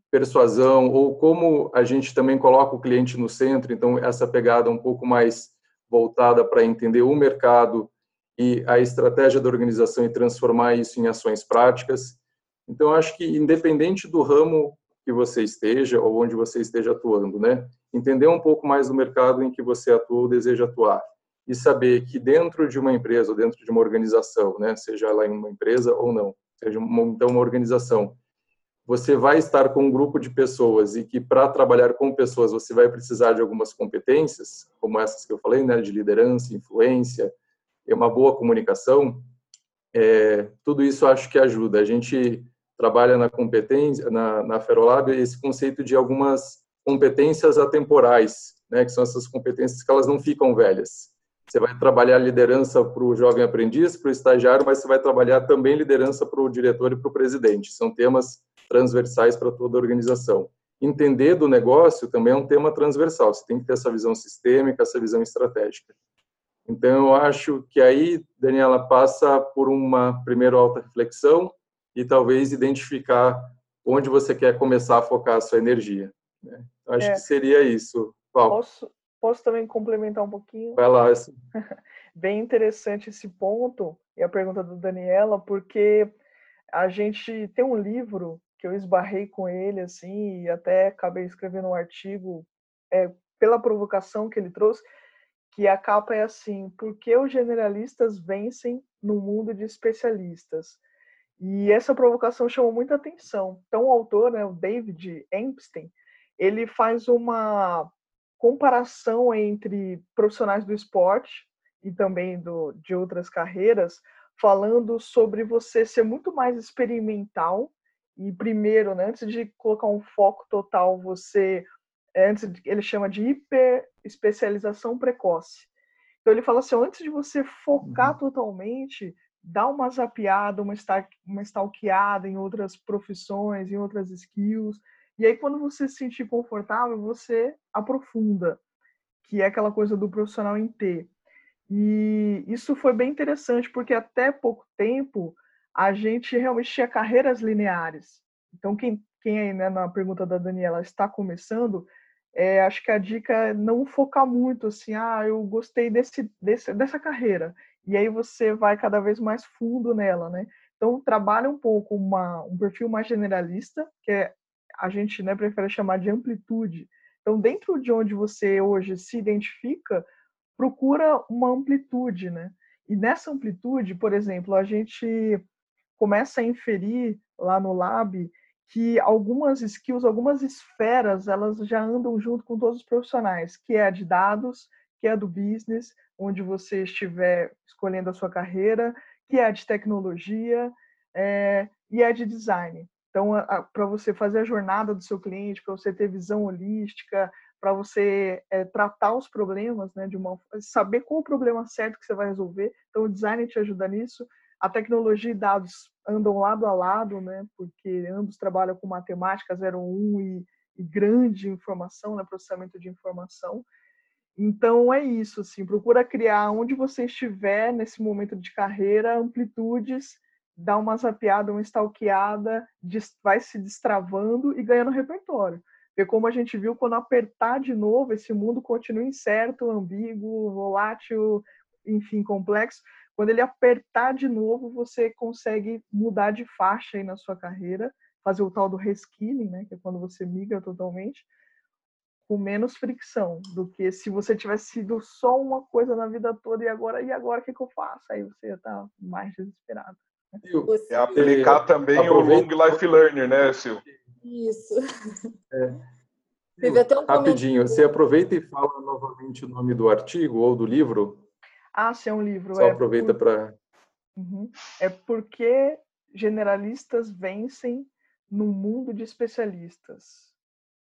persuasão, ou como a gente também coloca o cliente no centro, então, essa pegada um pouco mais voltada para entender o mercado e a estratégia da organização e transformar isso em ações práticas. Então, acho que, independente do ramo que você esteja ou onde você esteja atuando, né? Entender um pouco mais do mercado em que você atua ou deseja atuar e saber que dentro de uma empresa ou dentro de uma organização, né, seja ela uma empresa ou não, seja uma, então uma organização, você vai estar com um grupo de pessoas e que para trabalhar com pessoas você vai precisar de algumas competências, como essas que eu falei, né, de liderança, influência, e uma boa comunicação. é, tudo isso acho que ajuda. A gente trabalha na competência, na, na Ferolab, esse conceito de algumas competências atemporais, né, que são essas competências que elas não ficam velhas. Você vai trabalhar liderança para o jovem aprendiz, para o estagiário, mas você vai trabalhar também liderança para o diretor e para o presidente. São temas transversais para toda a organização. Entender do negócio também é um tema transversal. Você tem que ter essa visão sistêmica, essa visão estratégica. Então, eu acho que aí, Daniela, passa por uma primeira alta reflexão e talvez identificar onde você quer começar a focar a sua energia. Né? Acho é. que seria isso. Paulo. Posso, posso também complementar um pouquinho? Vai lá. Assim. (laughs) Bem interessante esse ponto e a pergunta do Daniela, porque a gente tem um livro que eu esbarrei com ele assim e até acabei escrevendo um artigo é, pela provocação que ele trouxe, que a capa é assim: por que os generalistas vencem no mundo de especialistas? E essa provocação chamou muita atenção. Então, o autor, né, o David Epstein, ele faz uma comparação entre profissionais do esporte e também do, de outras carreiras, falando sobre você ser muito mais experimental e primeiro, né, antes de colocar um foco total, você é, antes ele chama de hiper especialização precoce. Então ele fala assim, antes de você focar uhum. totalmente, dá uma zapiada, uma, uma stalkeada em outras profissões, em outras skills, e aí quando você se sentir confortável, você aprofunda, que é aquela coisa do profissional em T. E isso foi bem interessante, porque até pouco tempo a gente realmente tinha carreiras lineares. Então, quem, quem aí, né, na pergunta da Daniela, está começando, é, acho que a dica é não focar muito assim, ah, eu gostei desse, desse, dessa carreira. E aí você vai cada vez mais fundo nela, né? Então, trabalha um pouco uma, um perfil mais generalista, que é, a gente né, prefere chamar de amplitude. Então, dentro de onde você hoje se identifica, procura uma amplitude, né? E nessa amplitude, por exemplo, a gente começa a inferir lá no lab que algumas skills, algumas esferas, elas já andam junto com todos os profissionais, que é a de dados, que é a do business, onde você estiver escolhendo a sua carreira, que é a de tecnologia é, e é de design. Então, para você fazer a jornada do seu cliente, para você ter visão holística, para você é, tratar os problemas, né, de uma, saber qual o problema certo que você vai resolver. Então, o design te ajuda nisso. A tecnologia e dados andam lado a lado, né? Porque ambos trabalham com matemática 01 e, e grande informação, né? Processamento de informação. Então é isso, assim, procura criar onde você estiver nesse momento de carreira, amplitudes, dá uma zapeada, uma stalkeada, vai se destravando e ganhando repertório. Porque como a gente viu, quando apertar de novo, esse mundo continua incerto, ambíguo, volátil, enfim, complexo. Quando ele apertar de novo, você consegue mudar de faixa aí na sua carreira, fazer o tal do reskilling, né, que é quando você migra totalmente, com menos fricção do que se você tivesse sido só uma coisa na vida toda e agora e agora o que, que eu faço? Aí você já tá mais desesperado. É aplicar também Aproveita. o long life learner, né, Sil? Isso. É. Teve até um Rapidinho, você aproveita e fala novamente o nome do artigo ou do livro ah, se é um livro. Só é aproveita por... para. Uhum. É porque generalistas vencem no mundo de especialistas.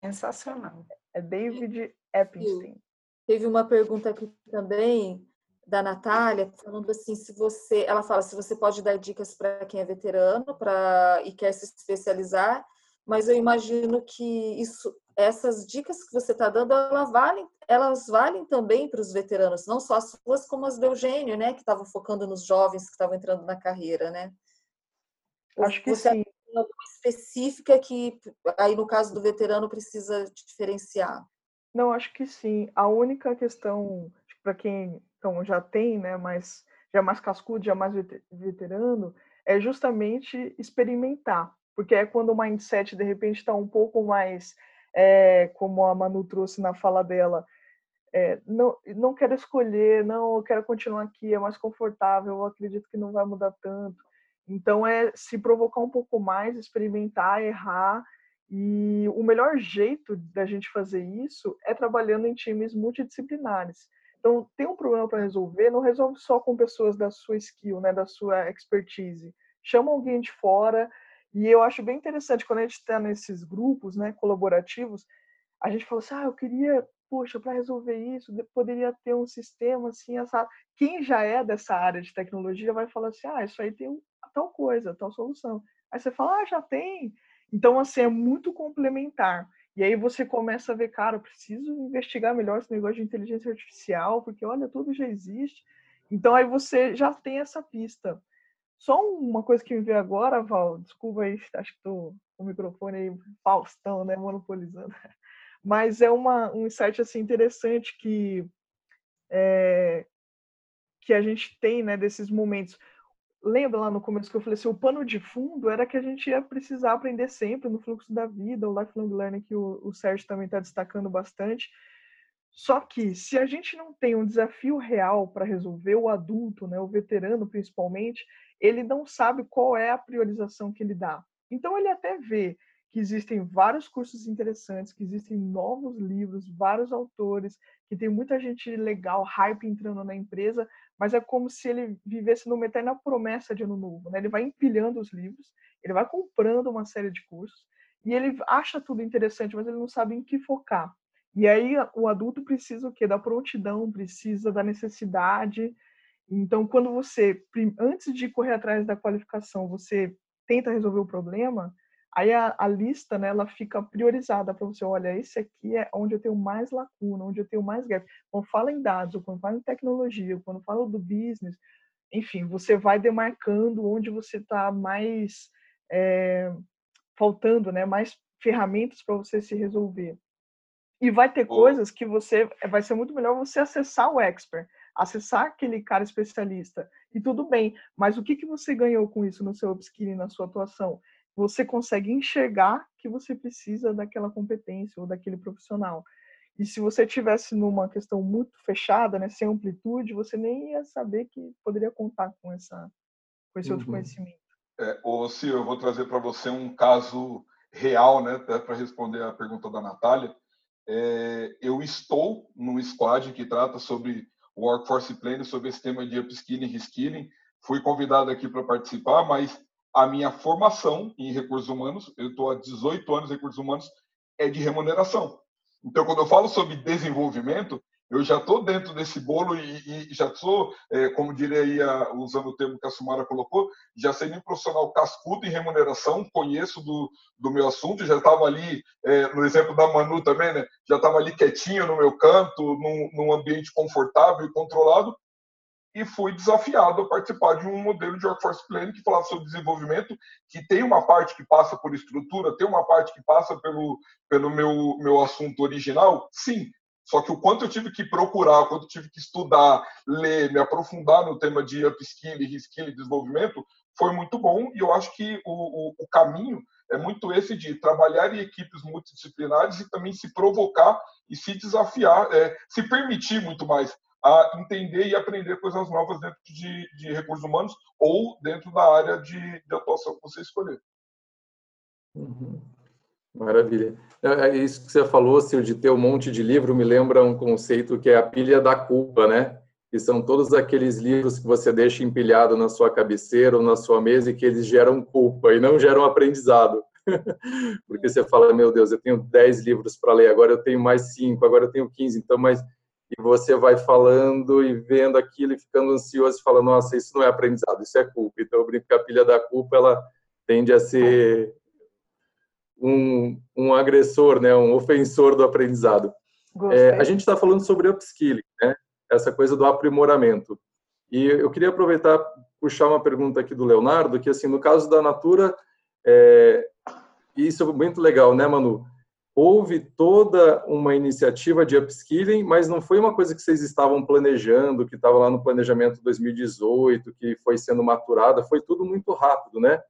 Sensacional. É David Epstein. Teve uma pergunta aqui também da Natália, falando assim, se você, ela fala se você pode dar dicas para quem é veterano para e quer se especializar, mas eu imagino que isso essas dicas que você está dando, elas valem, elas valem também para os veteranos, não só as suas, como as do Eugênio, né, que estavam focando nos jovens que estavam entrando na carreira, né? Acho que você sim. Alguma específica que, aí no caso do veterano, precisa diferenciar? Não, acho que sim. A única questão, para quem então, já tem, né, mas já mais cascudo, já mais veterano, é justamente experimentar. Porque é quando o mindset, de repente, está um pouco mais é, como a Manu trouxe na fala dela, é, não, não quero escolher, não, eu quero continuar aqui, é mais confortável, eu acredito que não vai mudar tanto. Então, é se provocar um pouco mais, experimentar, errar. E o melhor jeito da gente fazer isso é trabalhando em times multidisciplinares. Então, tem um problema para resolver, não resolve só com pessoas da sua skill, né, da sua expertise. Chama alguém de fora. E eu acho bem interessante quando a gente está nesses grupos, né, colaborativos, a gente fala assim: "Ah, eu queria, poxa, para resolver isso, poderia ter um sistema assim, essa quem já é dessa área de tecnologia vai falar assim: "Ah, isso aí tem tal coisa, tal solução". Aí você fala: "Ah, já tem". Então, assim, é muito complementar. E aí você começa a ver, cara, preciso investigar melhor esse negócio de inteligência artificial, porque olha, tudo já existe. Então aí você já tem essa pista. Só uma coisa que me veio agora, Val, desculpa aí, acho que tô com o microfone aí, Faustão, né, monopolizando. (laughs) Mas é uma, um insight assim interessante que é, que a gente tem, né, desses momentos lembra lá no começo que eu falei assim, o pano de fundo era que a gente ia precisar aprender sempre no fluxo da vida, o lifelong learning que o, o Sérgio também está destacando bastante. Só que se a gente não tem um desafio real para resolver, o adulto, né, o veterano principalmente, ele não sabe qual é a priorização que ele dá. Então ele até vê que existem vários cursos interessantes, que existem novos livros, vários autores, que tem muita gente legal, hype entrando na empresa, mas é como se ele vivesse numa eterna promessa de ano novo. Né? Ele vai empilhando os livros, ele vai comprando uma série de cursos, e ele acha tudo interessante, mas ele não sabe em que focar. E aí o adulto precisa o quê? Da prontidão, precisa da necessidade. Então, quando você, antes de correr atrás da qualificação, você tenta resolver o problema, Aí a, a, lista, né, ela fica priorizada para você, olha, esse aqui é onde eu tenho mais lacuna, onde eu tenho mais gap. Quando fala em dados, quando fala em tecnologia, quando fala do business, enfim, você vai demarcando onde você está mais é, faltando, né, mais ferramentas para você se resolver. E vai ter coisas que você vai ser muito melhor você acessar o expert, acessar aquele cara especialista. E tudo bem, mas o que, que você ganhou com isso no seu upskilling, na sua atuação? você consegue enxergar que você precisa daquela competência ou daquele profissional. E se você tivesse numa questão muito fechada, né, sem amplitude, você nem ia saber que poderia contar com essa com esse uhum. outro conhecimento. É, ô, Cio, eu vou trazer para você um caso real, né, para responder a pergunta da Natália. É, eu estou num squad que trata sobre Workforce Planning, sobre esse tema de upskilling e reskilling. Fui convidado aqui para participar, mas a minha formação em recursos humanos, eu estou há 18 anos em recursos humanos, é de remuneração. Então, quando eu falo sobre desenvolvimento, eu já estou dentro desse bolo e, e já sou, é, como diria, usando o termo que a Sumara colocou, já seria um profissional cascudo em remuneração, conheço do, do meu assunto, já estava ali, é, no exemplo da Manu também, né? já estava ali quietinho no meu canto, num, num ambiente confortável e controlado, e fui desafiado a participar de um modelo de workforce planning que falava sobre desenvolvimento, que tem uma parte que passa por estrutura, tem uma parte que passa pelo, pelo meu, meu assunto original, sim. Só que o quanto eu tive que procurar, o quanto eu tive que estudar, ler, me aprofundar no tema de upskill, reskill e desenvolvimento, foi muito bom. E eu acho que o, o, o caminho é muito esse de trabalhar em equipes multidisciplinares e também se provocar e se desafiar, é, se permitir muito mais a entender e aprender coisas novas dentro de, de recursos humanos ou dentro da área de, de atuação que você escolher. Uhum. Maravilha. É, isso que você falou, de ter um monte de livro, me lembra um conceito que é a pilha da culpa, né? Que são todos aqueles livros que você deixa empilhado na sua cabeceira ou na sua mesa e que eles geram culpa e não geram aprendizado. (laughs) Porque você fala, meu Deus, eu tenho 10 livros para ler, agora eu tenho mais 5, agora eu tenho 15, então, mas e você vai falando e vendo aquilo e ficando ansioso e falando, nossa, isso não é aprendizado, isso é culpa. Então, eu brinco que a pilha da culpa, ela tende a ser um, um agressor, né, um ofensor do aprendizado. É, a gente está falando sobre upskilling, né, essa coisa do aprimoramento. E eu queria aproveitar, puxar uma pergunta aqui do Leonardo, que assim, no caso da Natura, é, isso é muito legal, né, Manu? houve toda uma iniciativa de upskilling, mas não foi uma coisa que vocês estavam planejando, que estava lá no planejamento 2018, que foi sendo maturada, foi tudo muito rápido, né?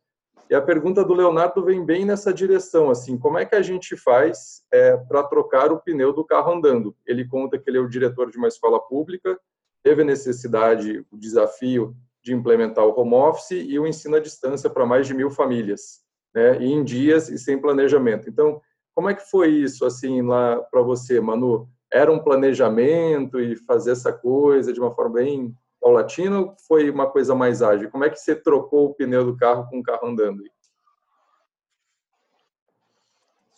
E a pergunta do Leonardo vem bem nessa direção, assim, como é que a gente faz é, para trocar o pneu do carro andando? Ele conta que ele é o diretor de uma escola pública, teve a necessidade, o desafio de implementar o home office e o ensino à distância para mais de mil famílias, né? Em dias e sem planejamento. Então, como é que foi isso, assim, lá para você, Manu? era um planejamento e fazer essa coisa de uma forma bem paulatina ou foi uma coisa mais ágil? Como é que você trocou o pneu do carro com o carro andando?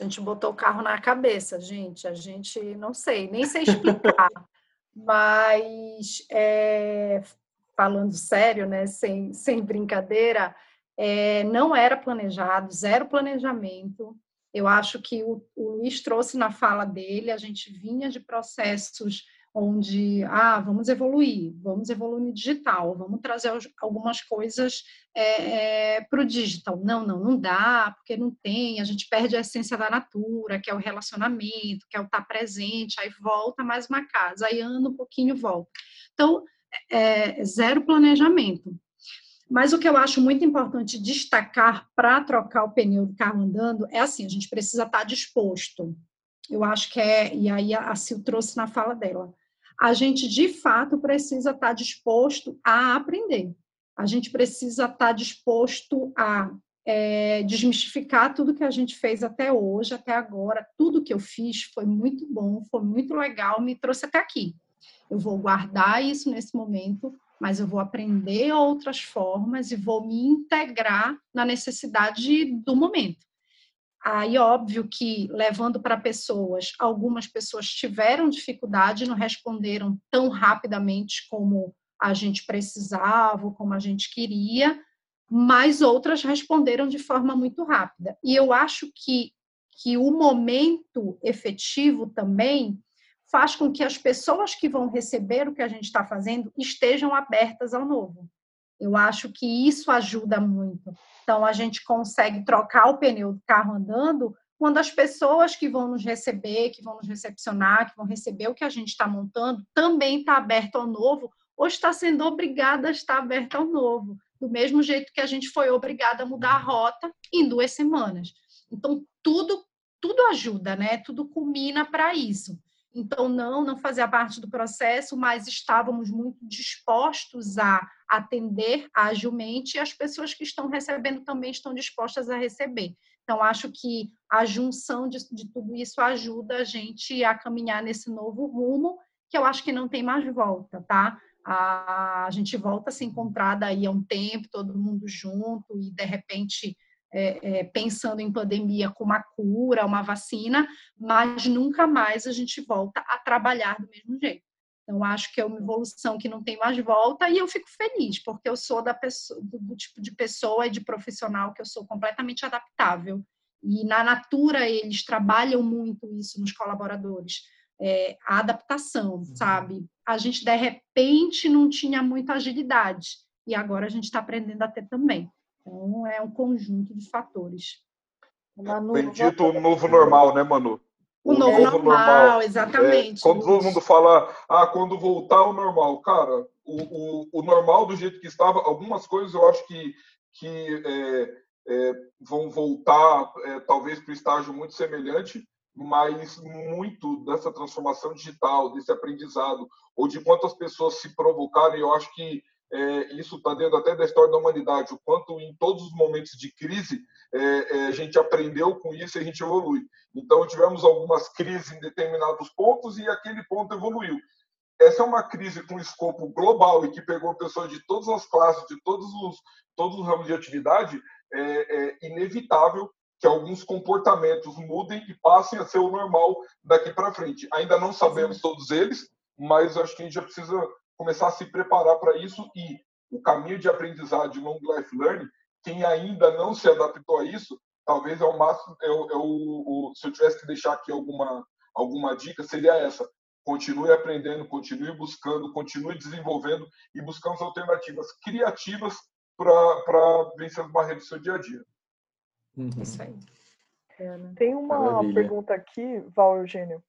A gente botou o carro na cabeça, gente. A gente não sei, nem sei explicar. (laughs) mas é, falando sério, né, sem, sem brincadeira, é, não era planejado, zero planejamento. Eu acho que o, o Luiz trouxe na fala dele, a gente vinha de processos onde, ah, vamos evoluir, vamos evoluir no digital, vamos trazer algumas coisas é, é, para o digital. Não, não, não dá, porque não tem, a gente perde a essência da natura, que é o relacionamento, que é o estar tá presente, aí volta mais uma casa, aí anda um pouquinho, volta. Então, é, zero planejamento. Mas o que eu acho muito importante destacar para trocar o pneu do carro andando é assim, a gente precisa estar tá disposto. Eu acho que é, e aí a Sil trouxe na fala dela, a gente de fato precisa estar disposto a aprender. A gente precisa estar disposto a é, desmistificar tudo que a gente fez até hoje, até agora. Tudo que eu fiz foi muito bom, foi muito legal, me trouxe até aqui. Eu vou guardar isso nesse momento, mas eu vou aprender outras formas e vou me integrar na necessidade do momento. Aí, óbvio que, levando para pessoas, algumas pessoas tiveram dificuldade, não responderam tão rapidamente como a gente precisava, como a gente queria, mas outras responderam de forma muito rápida. E eu acho que, que o momento efetivo também faz com que as pessoas que vão receber o que a gente está fazendo estejam abertas ao novo. Eu acho que isso ajuda muito. Então, a gente consegue trocar o pneu do carro andando quando as pessoas que vão nos receber, que vão nos recepcionar, que vão receber o que a gente está montando, também está aberto ao novo ou está sendo obrigada a estar aberta ao novo, do mesmo jeito que a gente foi obrigada a mudar a rota em duas semanas. Então, tudo, tudo ajuda, né? Tudo culmina para isso. Então, não, não fazia parte do processo, mas estávamos muito dispostos a atender agilmente e as pessoas que estão recebendo também estão dispostas a receber. Então, acho que a junção de, de tudo isso ajuda a gente a caminhar nesse novo rumo, que eu acho que não tem mais volta, tá? A, a gente volta a se encontrar daí a um tempo, todo mundo junto, e de repente é, é, pensando em pandemia com uma cura, uma vacina, mas nunca mais a gente volta a trabalhar do mesmo jeito. Então, acho que é uma evolução que não tem mais volta e eu fico feliz, porque eu sou da pessoa, do, tipo de pessoa e de profissional que eu sou completamente adaptável. E na Natura, eles trabalham muito isso nos colaboradores. É, a adaptação, uhum. sabe? A gente, de repente, não tinha muita agilidade. E agora a gente está aprendendo a ter também. Então, é um conjunto de fatores. Manu, Bendito o novo normal, né, Manu? O, o novo, novo, normal, normal exatamente. É, quando todo mundo fala, ah, quando voltar ao normal, cara, o, o, o, normal do jeito que estava, algumas coisas eu acho que, que é, é, vão voltar, é, talvez, para o estágio muito semelhante, mas muito dessa transformação digital, desse aprendizado, ou de quantas pessoas se provocarem, eu acho que é, isso está dentro até da história da humanidade, o quanto em todos os momentos de crise é, é, a gente aprendeu com isso e a gente evolui. Então, tivemos algumas crises em determinados pontos e aquele ponto evoluiu. Essa é uma crise com escopo global e que pegou pessoas de todas as classes, de todos os, todos os ramos de atividade, é, é inevitável que alguns comportamentos mudem e passem a ser o normal daqui para frente. Ainda não sabemos todos eles, mas acho que a gente já precisa começar a se preparar para isso e o caminho de aprendizado de long life learning, quem ainda não se adaptou a isso, talvez é o máximo, é o, é o, o se eu tivesse que deixar aqui alguma alguma dica seria essa: continue aprendendo, continue buscando, continue desenvolvendo e buscando alternativas criativas para vencer as barreiras do seu dia a dia. Uhum. Isso aí. Tem uma Maravilha. pergunta aqui, Val Eugênio,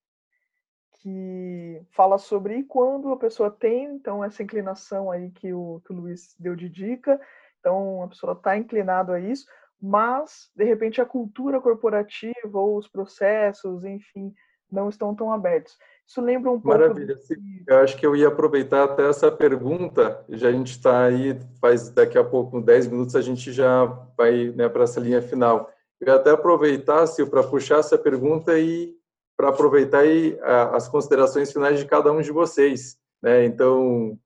que fala sobre quando a pessoa tem então essa inclinação aí que o, que o Luiz deu de dica, então a pessoa está inclinado a isso, mas de repente a cultura corporativa ou os processos, enfim, não estão tão abertos. Isso lembra um pouco. Maravilha. Eu acho que eu ia aproveitar até essa pergunta. Já a gente está aí, faz daqui a pouco, 10 minutos, a gente já vai né, para essa linha final. Eu ia até aproveitar, Sil, para puxar essa pergunta e para aproveitar aí as considerações finais de cada um de vocês. Né? Então,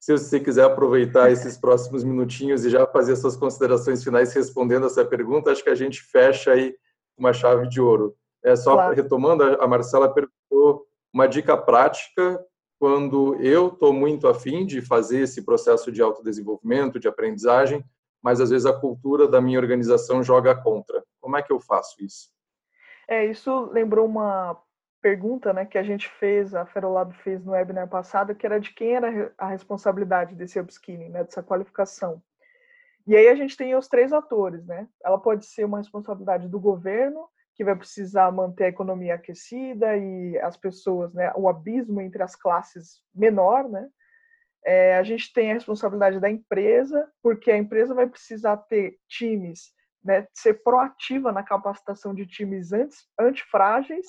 se você quiser aproveitar (laughs) esses próximos minutinhos e já fazer suas considerações finais respondendo essa pergunta, acho que a gente fecha aí uma chave de ouro. É só claro. retomando, a Marcela perguntou uma dica prática quando eu estou muito afim de fazer esse processo de autodesenvolvimento, de aprendizagem, mas às vezes a cultura da minha organização joga contra. Como é que eu faço isso? É, isso lembrou uma pergunta né, que a gente fez, a Ferolab fez no webinar passado, que era de quem era a responsabilidade desse upskilling, né, dessa qualificação. E aí a gente tem os três atores, né? Ela pode ser uma responsabilidade do governo, que vai precisar manter a economia aquecida e as pessoas, né, o abismo entre as classes menor, né? É, a gente tem a responsabilidade da empresa, porque a empresa vai precisar ter times, né, ser proativa na capacitação de times antes, antifrágeis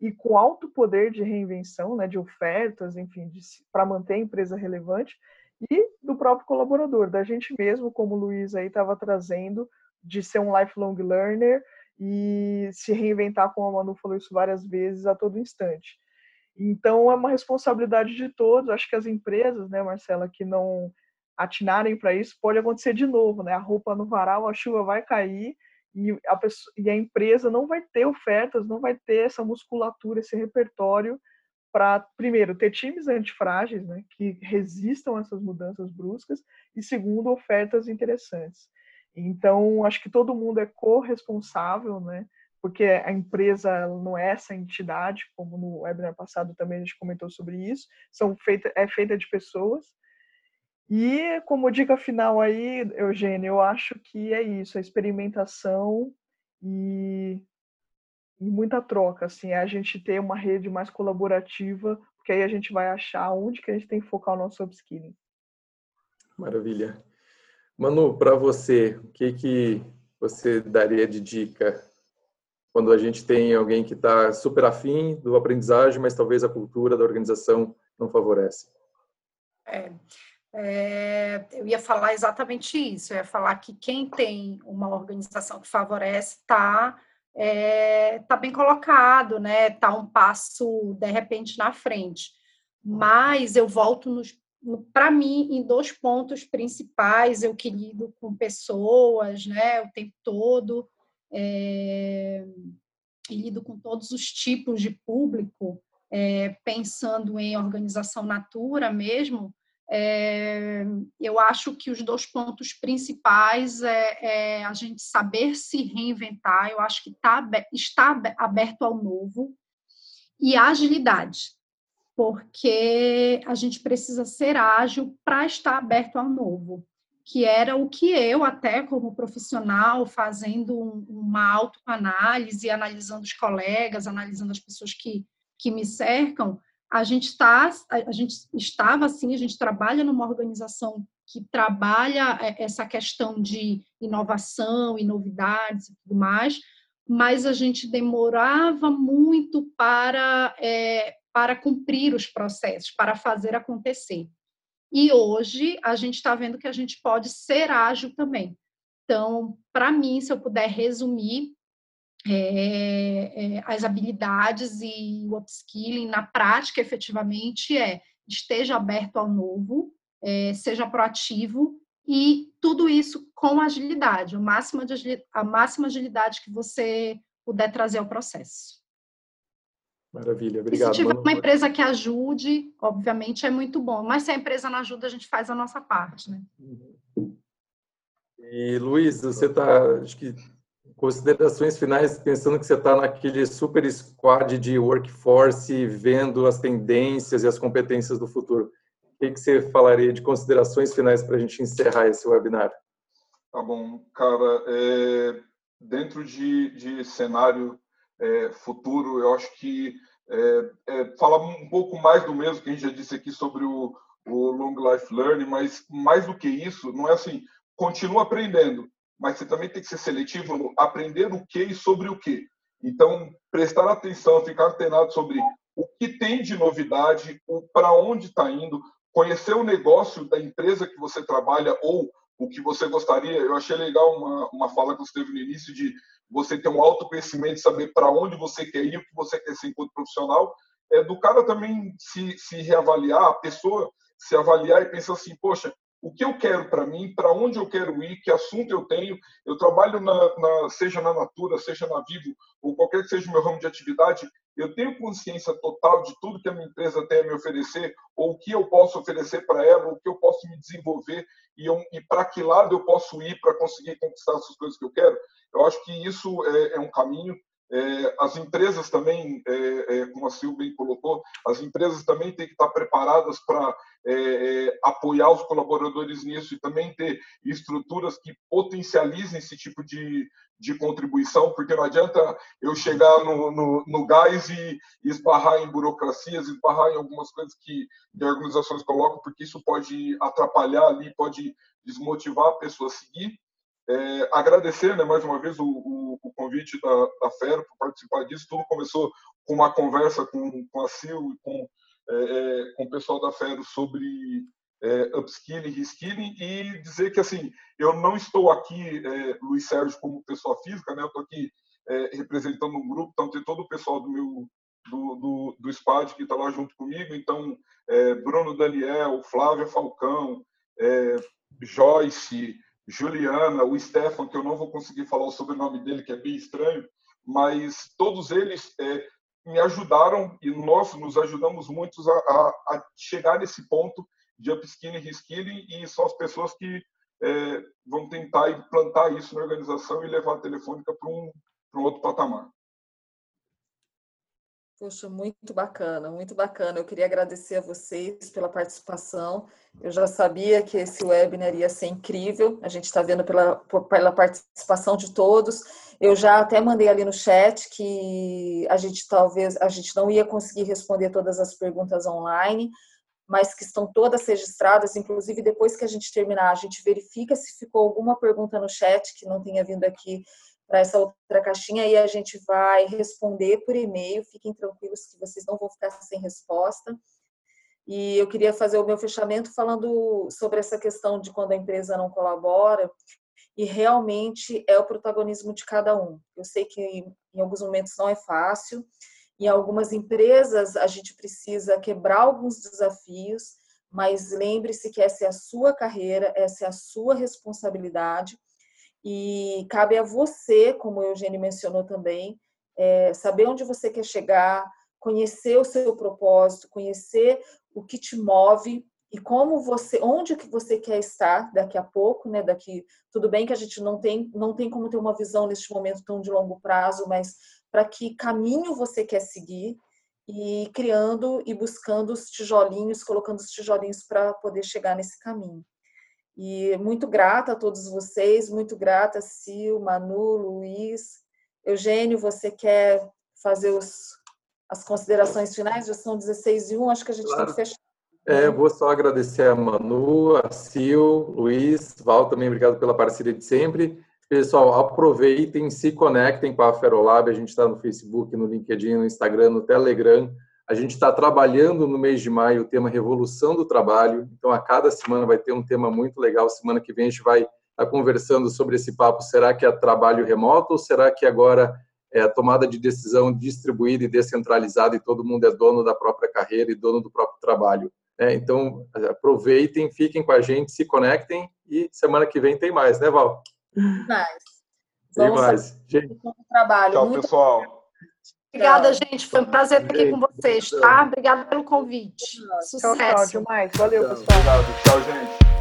e com alto poder de reinvenção, né, de ofertas, enfim, para manter a empresa relevante, e do próprio colaborador, da gente mesmo, como o Luiz aí estava trazendo, de ser um lifelong learner e se reinventar, como a Manu falou isso várias vezes, a todo instante. Então, é uma responsabilidade de todos. Acho que as empresas, né, Marcela, que não atinarem para isso, pode acontecer de novo, né? A roupa no varal, a chuva vai cair e a, pessoa, e a empresa não vai ter ofertas, não vai ter essa musculatura, esse repertório para, primeiro, ter times antifrágeis, né, que resistam a essas mudanças bruscas, e, segundo, ofertas interessantes. Então, acho que todo mundo é corresponsável, né, porque a empresa não é essa entidade, como no webinar passado também a gente comentou sobre isso, são feita, é feita de pessoas, e como dica final aí, Eugênio, eu acho que é isso, a experimentação e, e muita troca, assim, é a gente ter uma rede mais colaborativa, porque aí a gente vai achar onde que a gente tem que focar o nosso upskilling. Maravilha. Manu, para você, o que que você daria de dica quando a gente tem alguém que está super afim do aprendizagem, mas talvez a cultura da organização não favorece? É, é, eu ia falar exatamente isso, eu ia falar que quem tem uma organização que favorece está é, tá bem colocado, né? Está um passo de repente na frente. Mas eu volto para mim em dois pontos principais. Eu que lido com pessoas, né? O tempo todo é, lido com todos os tipos de público, é, pensando em organização natura mesmo. É, eu acho que os dois pontos principais é, é, a gente saber se reinventar, eu acho que tá, está aberto ao novo, e a agilidade, porque a gente precisa ser ágil para estar aberto ao novo, que era o que eu, até como profissional, fazendo uma autoanálise, analisando os colegas, analisando as pessoas que, que me cercam, a gente está, a gente estava assim, a gente trabalha numa organização que trabalha é, essa questão de inovação e novidades e tudo mais, mas a gente demorava muito para é, para cumprir os processos, para fazer acontecer. E hoje a gente está vendo que a gente pode ser ágil também. Então, para mim, se eu puder resumir, é, é, as habilidades e o upskilling na prática, efetivamente, é esteja aberto ao novo, é, seja proativo e tudo isso com agilidade, a máxima, de, a máxima agilidade que você puder trazer ao processo. Maravilha, obrigado. E se tiver uma empresa que ajude, obviamente é muito bom, mas se a empresa não ajuda, a gente faz a nossa parte, né? Uhum. E Luiz, você está, acho que Considerações finais, pensando que você está naquele super squad de workforce, vendo as tendências e as competências do futuro. O que, você falaria de considerações finais para a gente encerrar esse webinar? Tá bom, cara. É, dentro de, de cenário é, futuro, eu acho que é, é, falar um pouco mais do mesmo que a gente já disse aqui sobre o, o Long Life Learning, mas mais do que isso, não é assim, continua aprendendo, mas você também tem que ser seletivo no aprender o que e sobre o que. Então, prestar atenção, ficar antenado sobre o que tem de novidade, para onde está indo, conhecer o negócio da empresa que você trabalha ou o que você gostaria. Eu achei legal uma, uma fala que você teve no início de você ter um autoconhecimento, saber para onde você quer ir, o que você quer ser enquanto profissional. É do cara também se, se reavaliar, a pessoa se avaliar e pensar assim, poxa, o que eu quero para mim, para onde eu quero ir, que assunto eu tenho. Eu trabalho na, na, seja na Natura, seja na Vivo, ou qualquer que seja o meu ramo de atividade, eu tenho consciência total de tudo que a minha empresa tem a me oferecer, ou o que eu posso oferecer para ela, o que eu posso me desenvolver, e, e para que lado eu posso ir para conseguir conquistar essas coisas que eu quero. Eu acho que isso é, é um caminho. É, as empresas também, é, é, como a Silvia colocou, as empresas também têm que estar preparadas para é, é, apoiar os colaboradores nisso e também ter estruturas que potencializem esse tipo de, de contribuição, porque não adianta eu chegar no, no, no gás e esbarrar em burocracias, esbarrar em algumas coisas que, que organizações colocam, porque isso pode atrapalhar ali, pode desmotivar a pessoa a seguir. É, agradecer né, mais uma vez o, o, o convite da, da FERA para participar disso. Tudo começou com uma conversa com, com a Sil e com, é, é, com o pessoal da FERO sobre é, upskilling, reskilling e dizer que assim eu não estou aqui, é, Luiz Sérgio, como pessoa física, né? Eu estou aqui é, representando um grupo, então tem todo o pessoal do meu do, do, do SPAD que está lá junto comigo, então é, Bruno Daniel, Flávia Falcão, Joyce, Juliana, o Stefan, que eu não vou conseguir falar o sobrenome dele, que é bem estranho, mas todos eles é, me ajudaram e nós nos ajudamos muitos a, a, a, chegar nesse ponto de upskilling, reskilling e são as pessoas que é, vão tentar implantar isso na organização e levar a telefônica para um, um outro patamar. Poxa, muito bacana, muito bacana. Eu queria agradecer a vocês pela participação. Eu já sabia que esse webinar ia ser incrível. A gente está vendo pela, pela participação de todos. Eu já até mandei ali no chat que a gente talvez a gente não ia conseguir responder todas as perguntas online, mas que estão todas registradas. Inclusive, depois que a gente terminar, a gente verifica se ficou alguma pergunta no chat que não tenha vindo aqui para essa outra caixinha e a gente vai responder por e-mail. Fiquem tranquilos que vocês não vão ficar sem resposta. E eu queria fazer o meu fechamento falando sobre essa questão de quando a empresa não colabora e realmente é o protagonismo de cada um. Eu sei que em alguns momentos não é fácil, em algumas empresas a gente precisa quebrar alguns desafios, mas lembre-se que essa é a sua carreira, essa é a sua responsabilidade e cabe a você, como o Eugênio mencionou também, é, saber onde você quer chegar, conhecer o seu propósito, conhecer o que te move e como você, onde que você quer estar daqui a pouco, né? Daqui, tudo bem que a gente não tem, não tem como ter uma visão neste momento tão de longo prazo, mas para que caminho você quer seguir e criando e buscando os tijolinhos, colocando os tijolinhos para poder chegar nesse caminho. E muito grata a todos vocês, muito grata, Sil, Manu, Luiz. Eugênio, você quer fazer os, as considerações finais? Já são 16 e 1, acho que a gente claro. tem que fechar. É, vou só agradecer a Manu, a Sil, Luiz, Val também, obrigado pela parceria de sempre. Pessoal, aproveitem, se conectem com a Ferolab, a gente está no Facebook, no LinkedIn, no Instagram, no Telegram. A gente está trabalhando no mês de maio o tema Revolução do Trabalho, então a cada semana vai ter um tema muito legal. Semana que vem a gente vai estar tá conversando sobre esse papo. Será que é trabalho remoto ou será que agora é a tomada de decisão distribuída e descentralizada e todo mundo é dono da própria carreira e dono do próprio trabalho? É, então, aproveitem, fiquem com a gente, se conectem e semana que vem tem mais, né, Val? Mais. Tem mais. Gente. Trabalho. Tchau, Muito pessoal. Obrigada, gente. Foi um prazer estar aqui com vocês, tá? Obrigada pelo convite. Sucesso. Tchau, tchau, demais. Valeu, pessoal. Obrigado. Tchau, gente.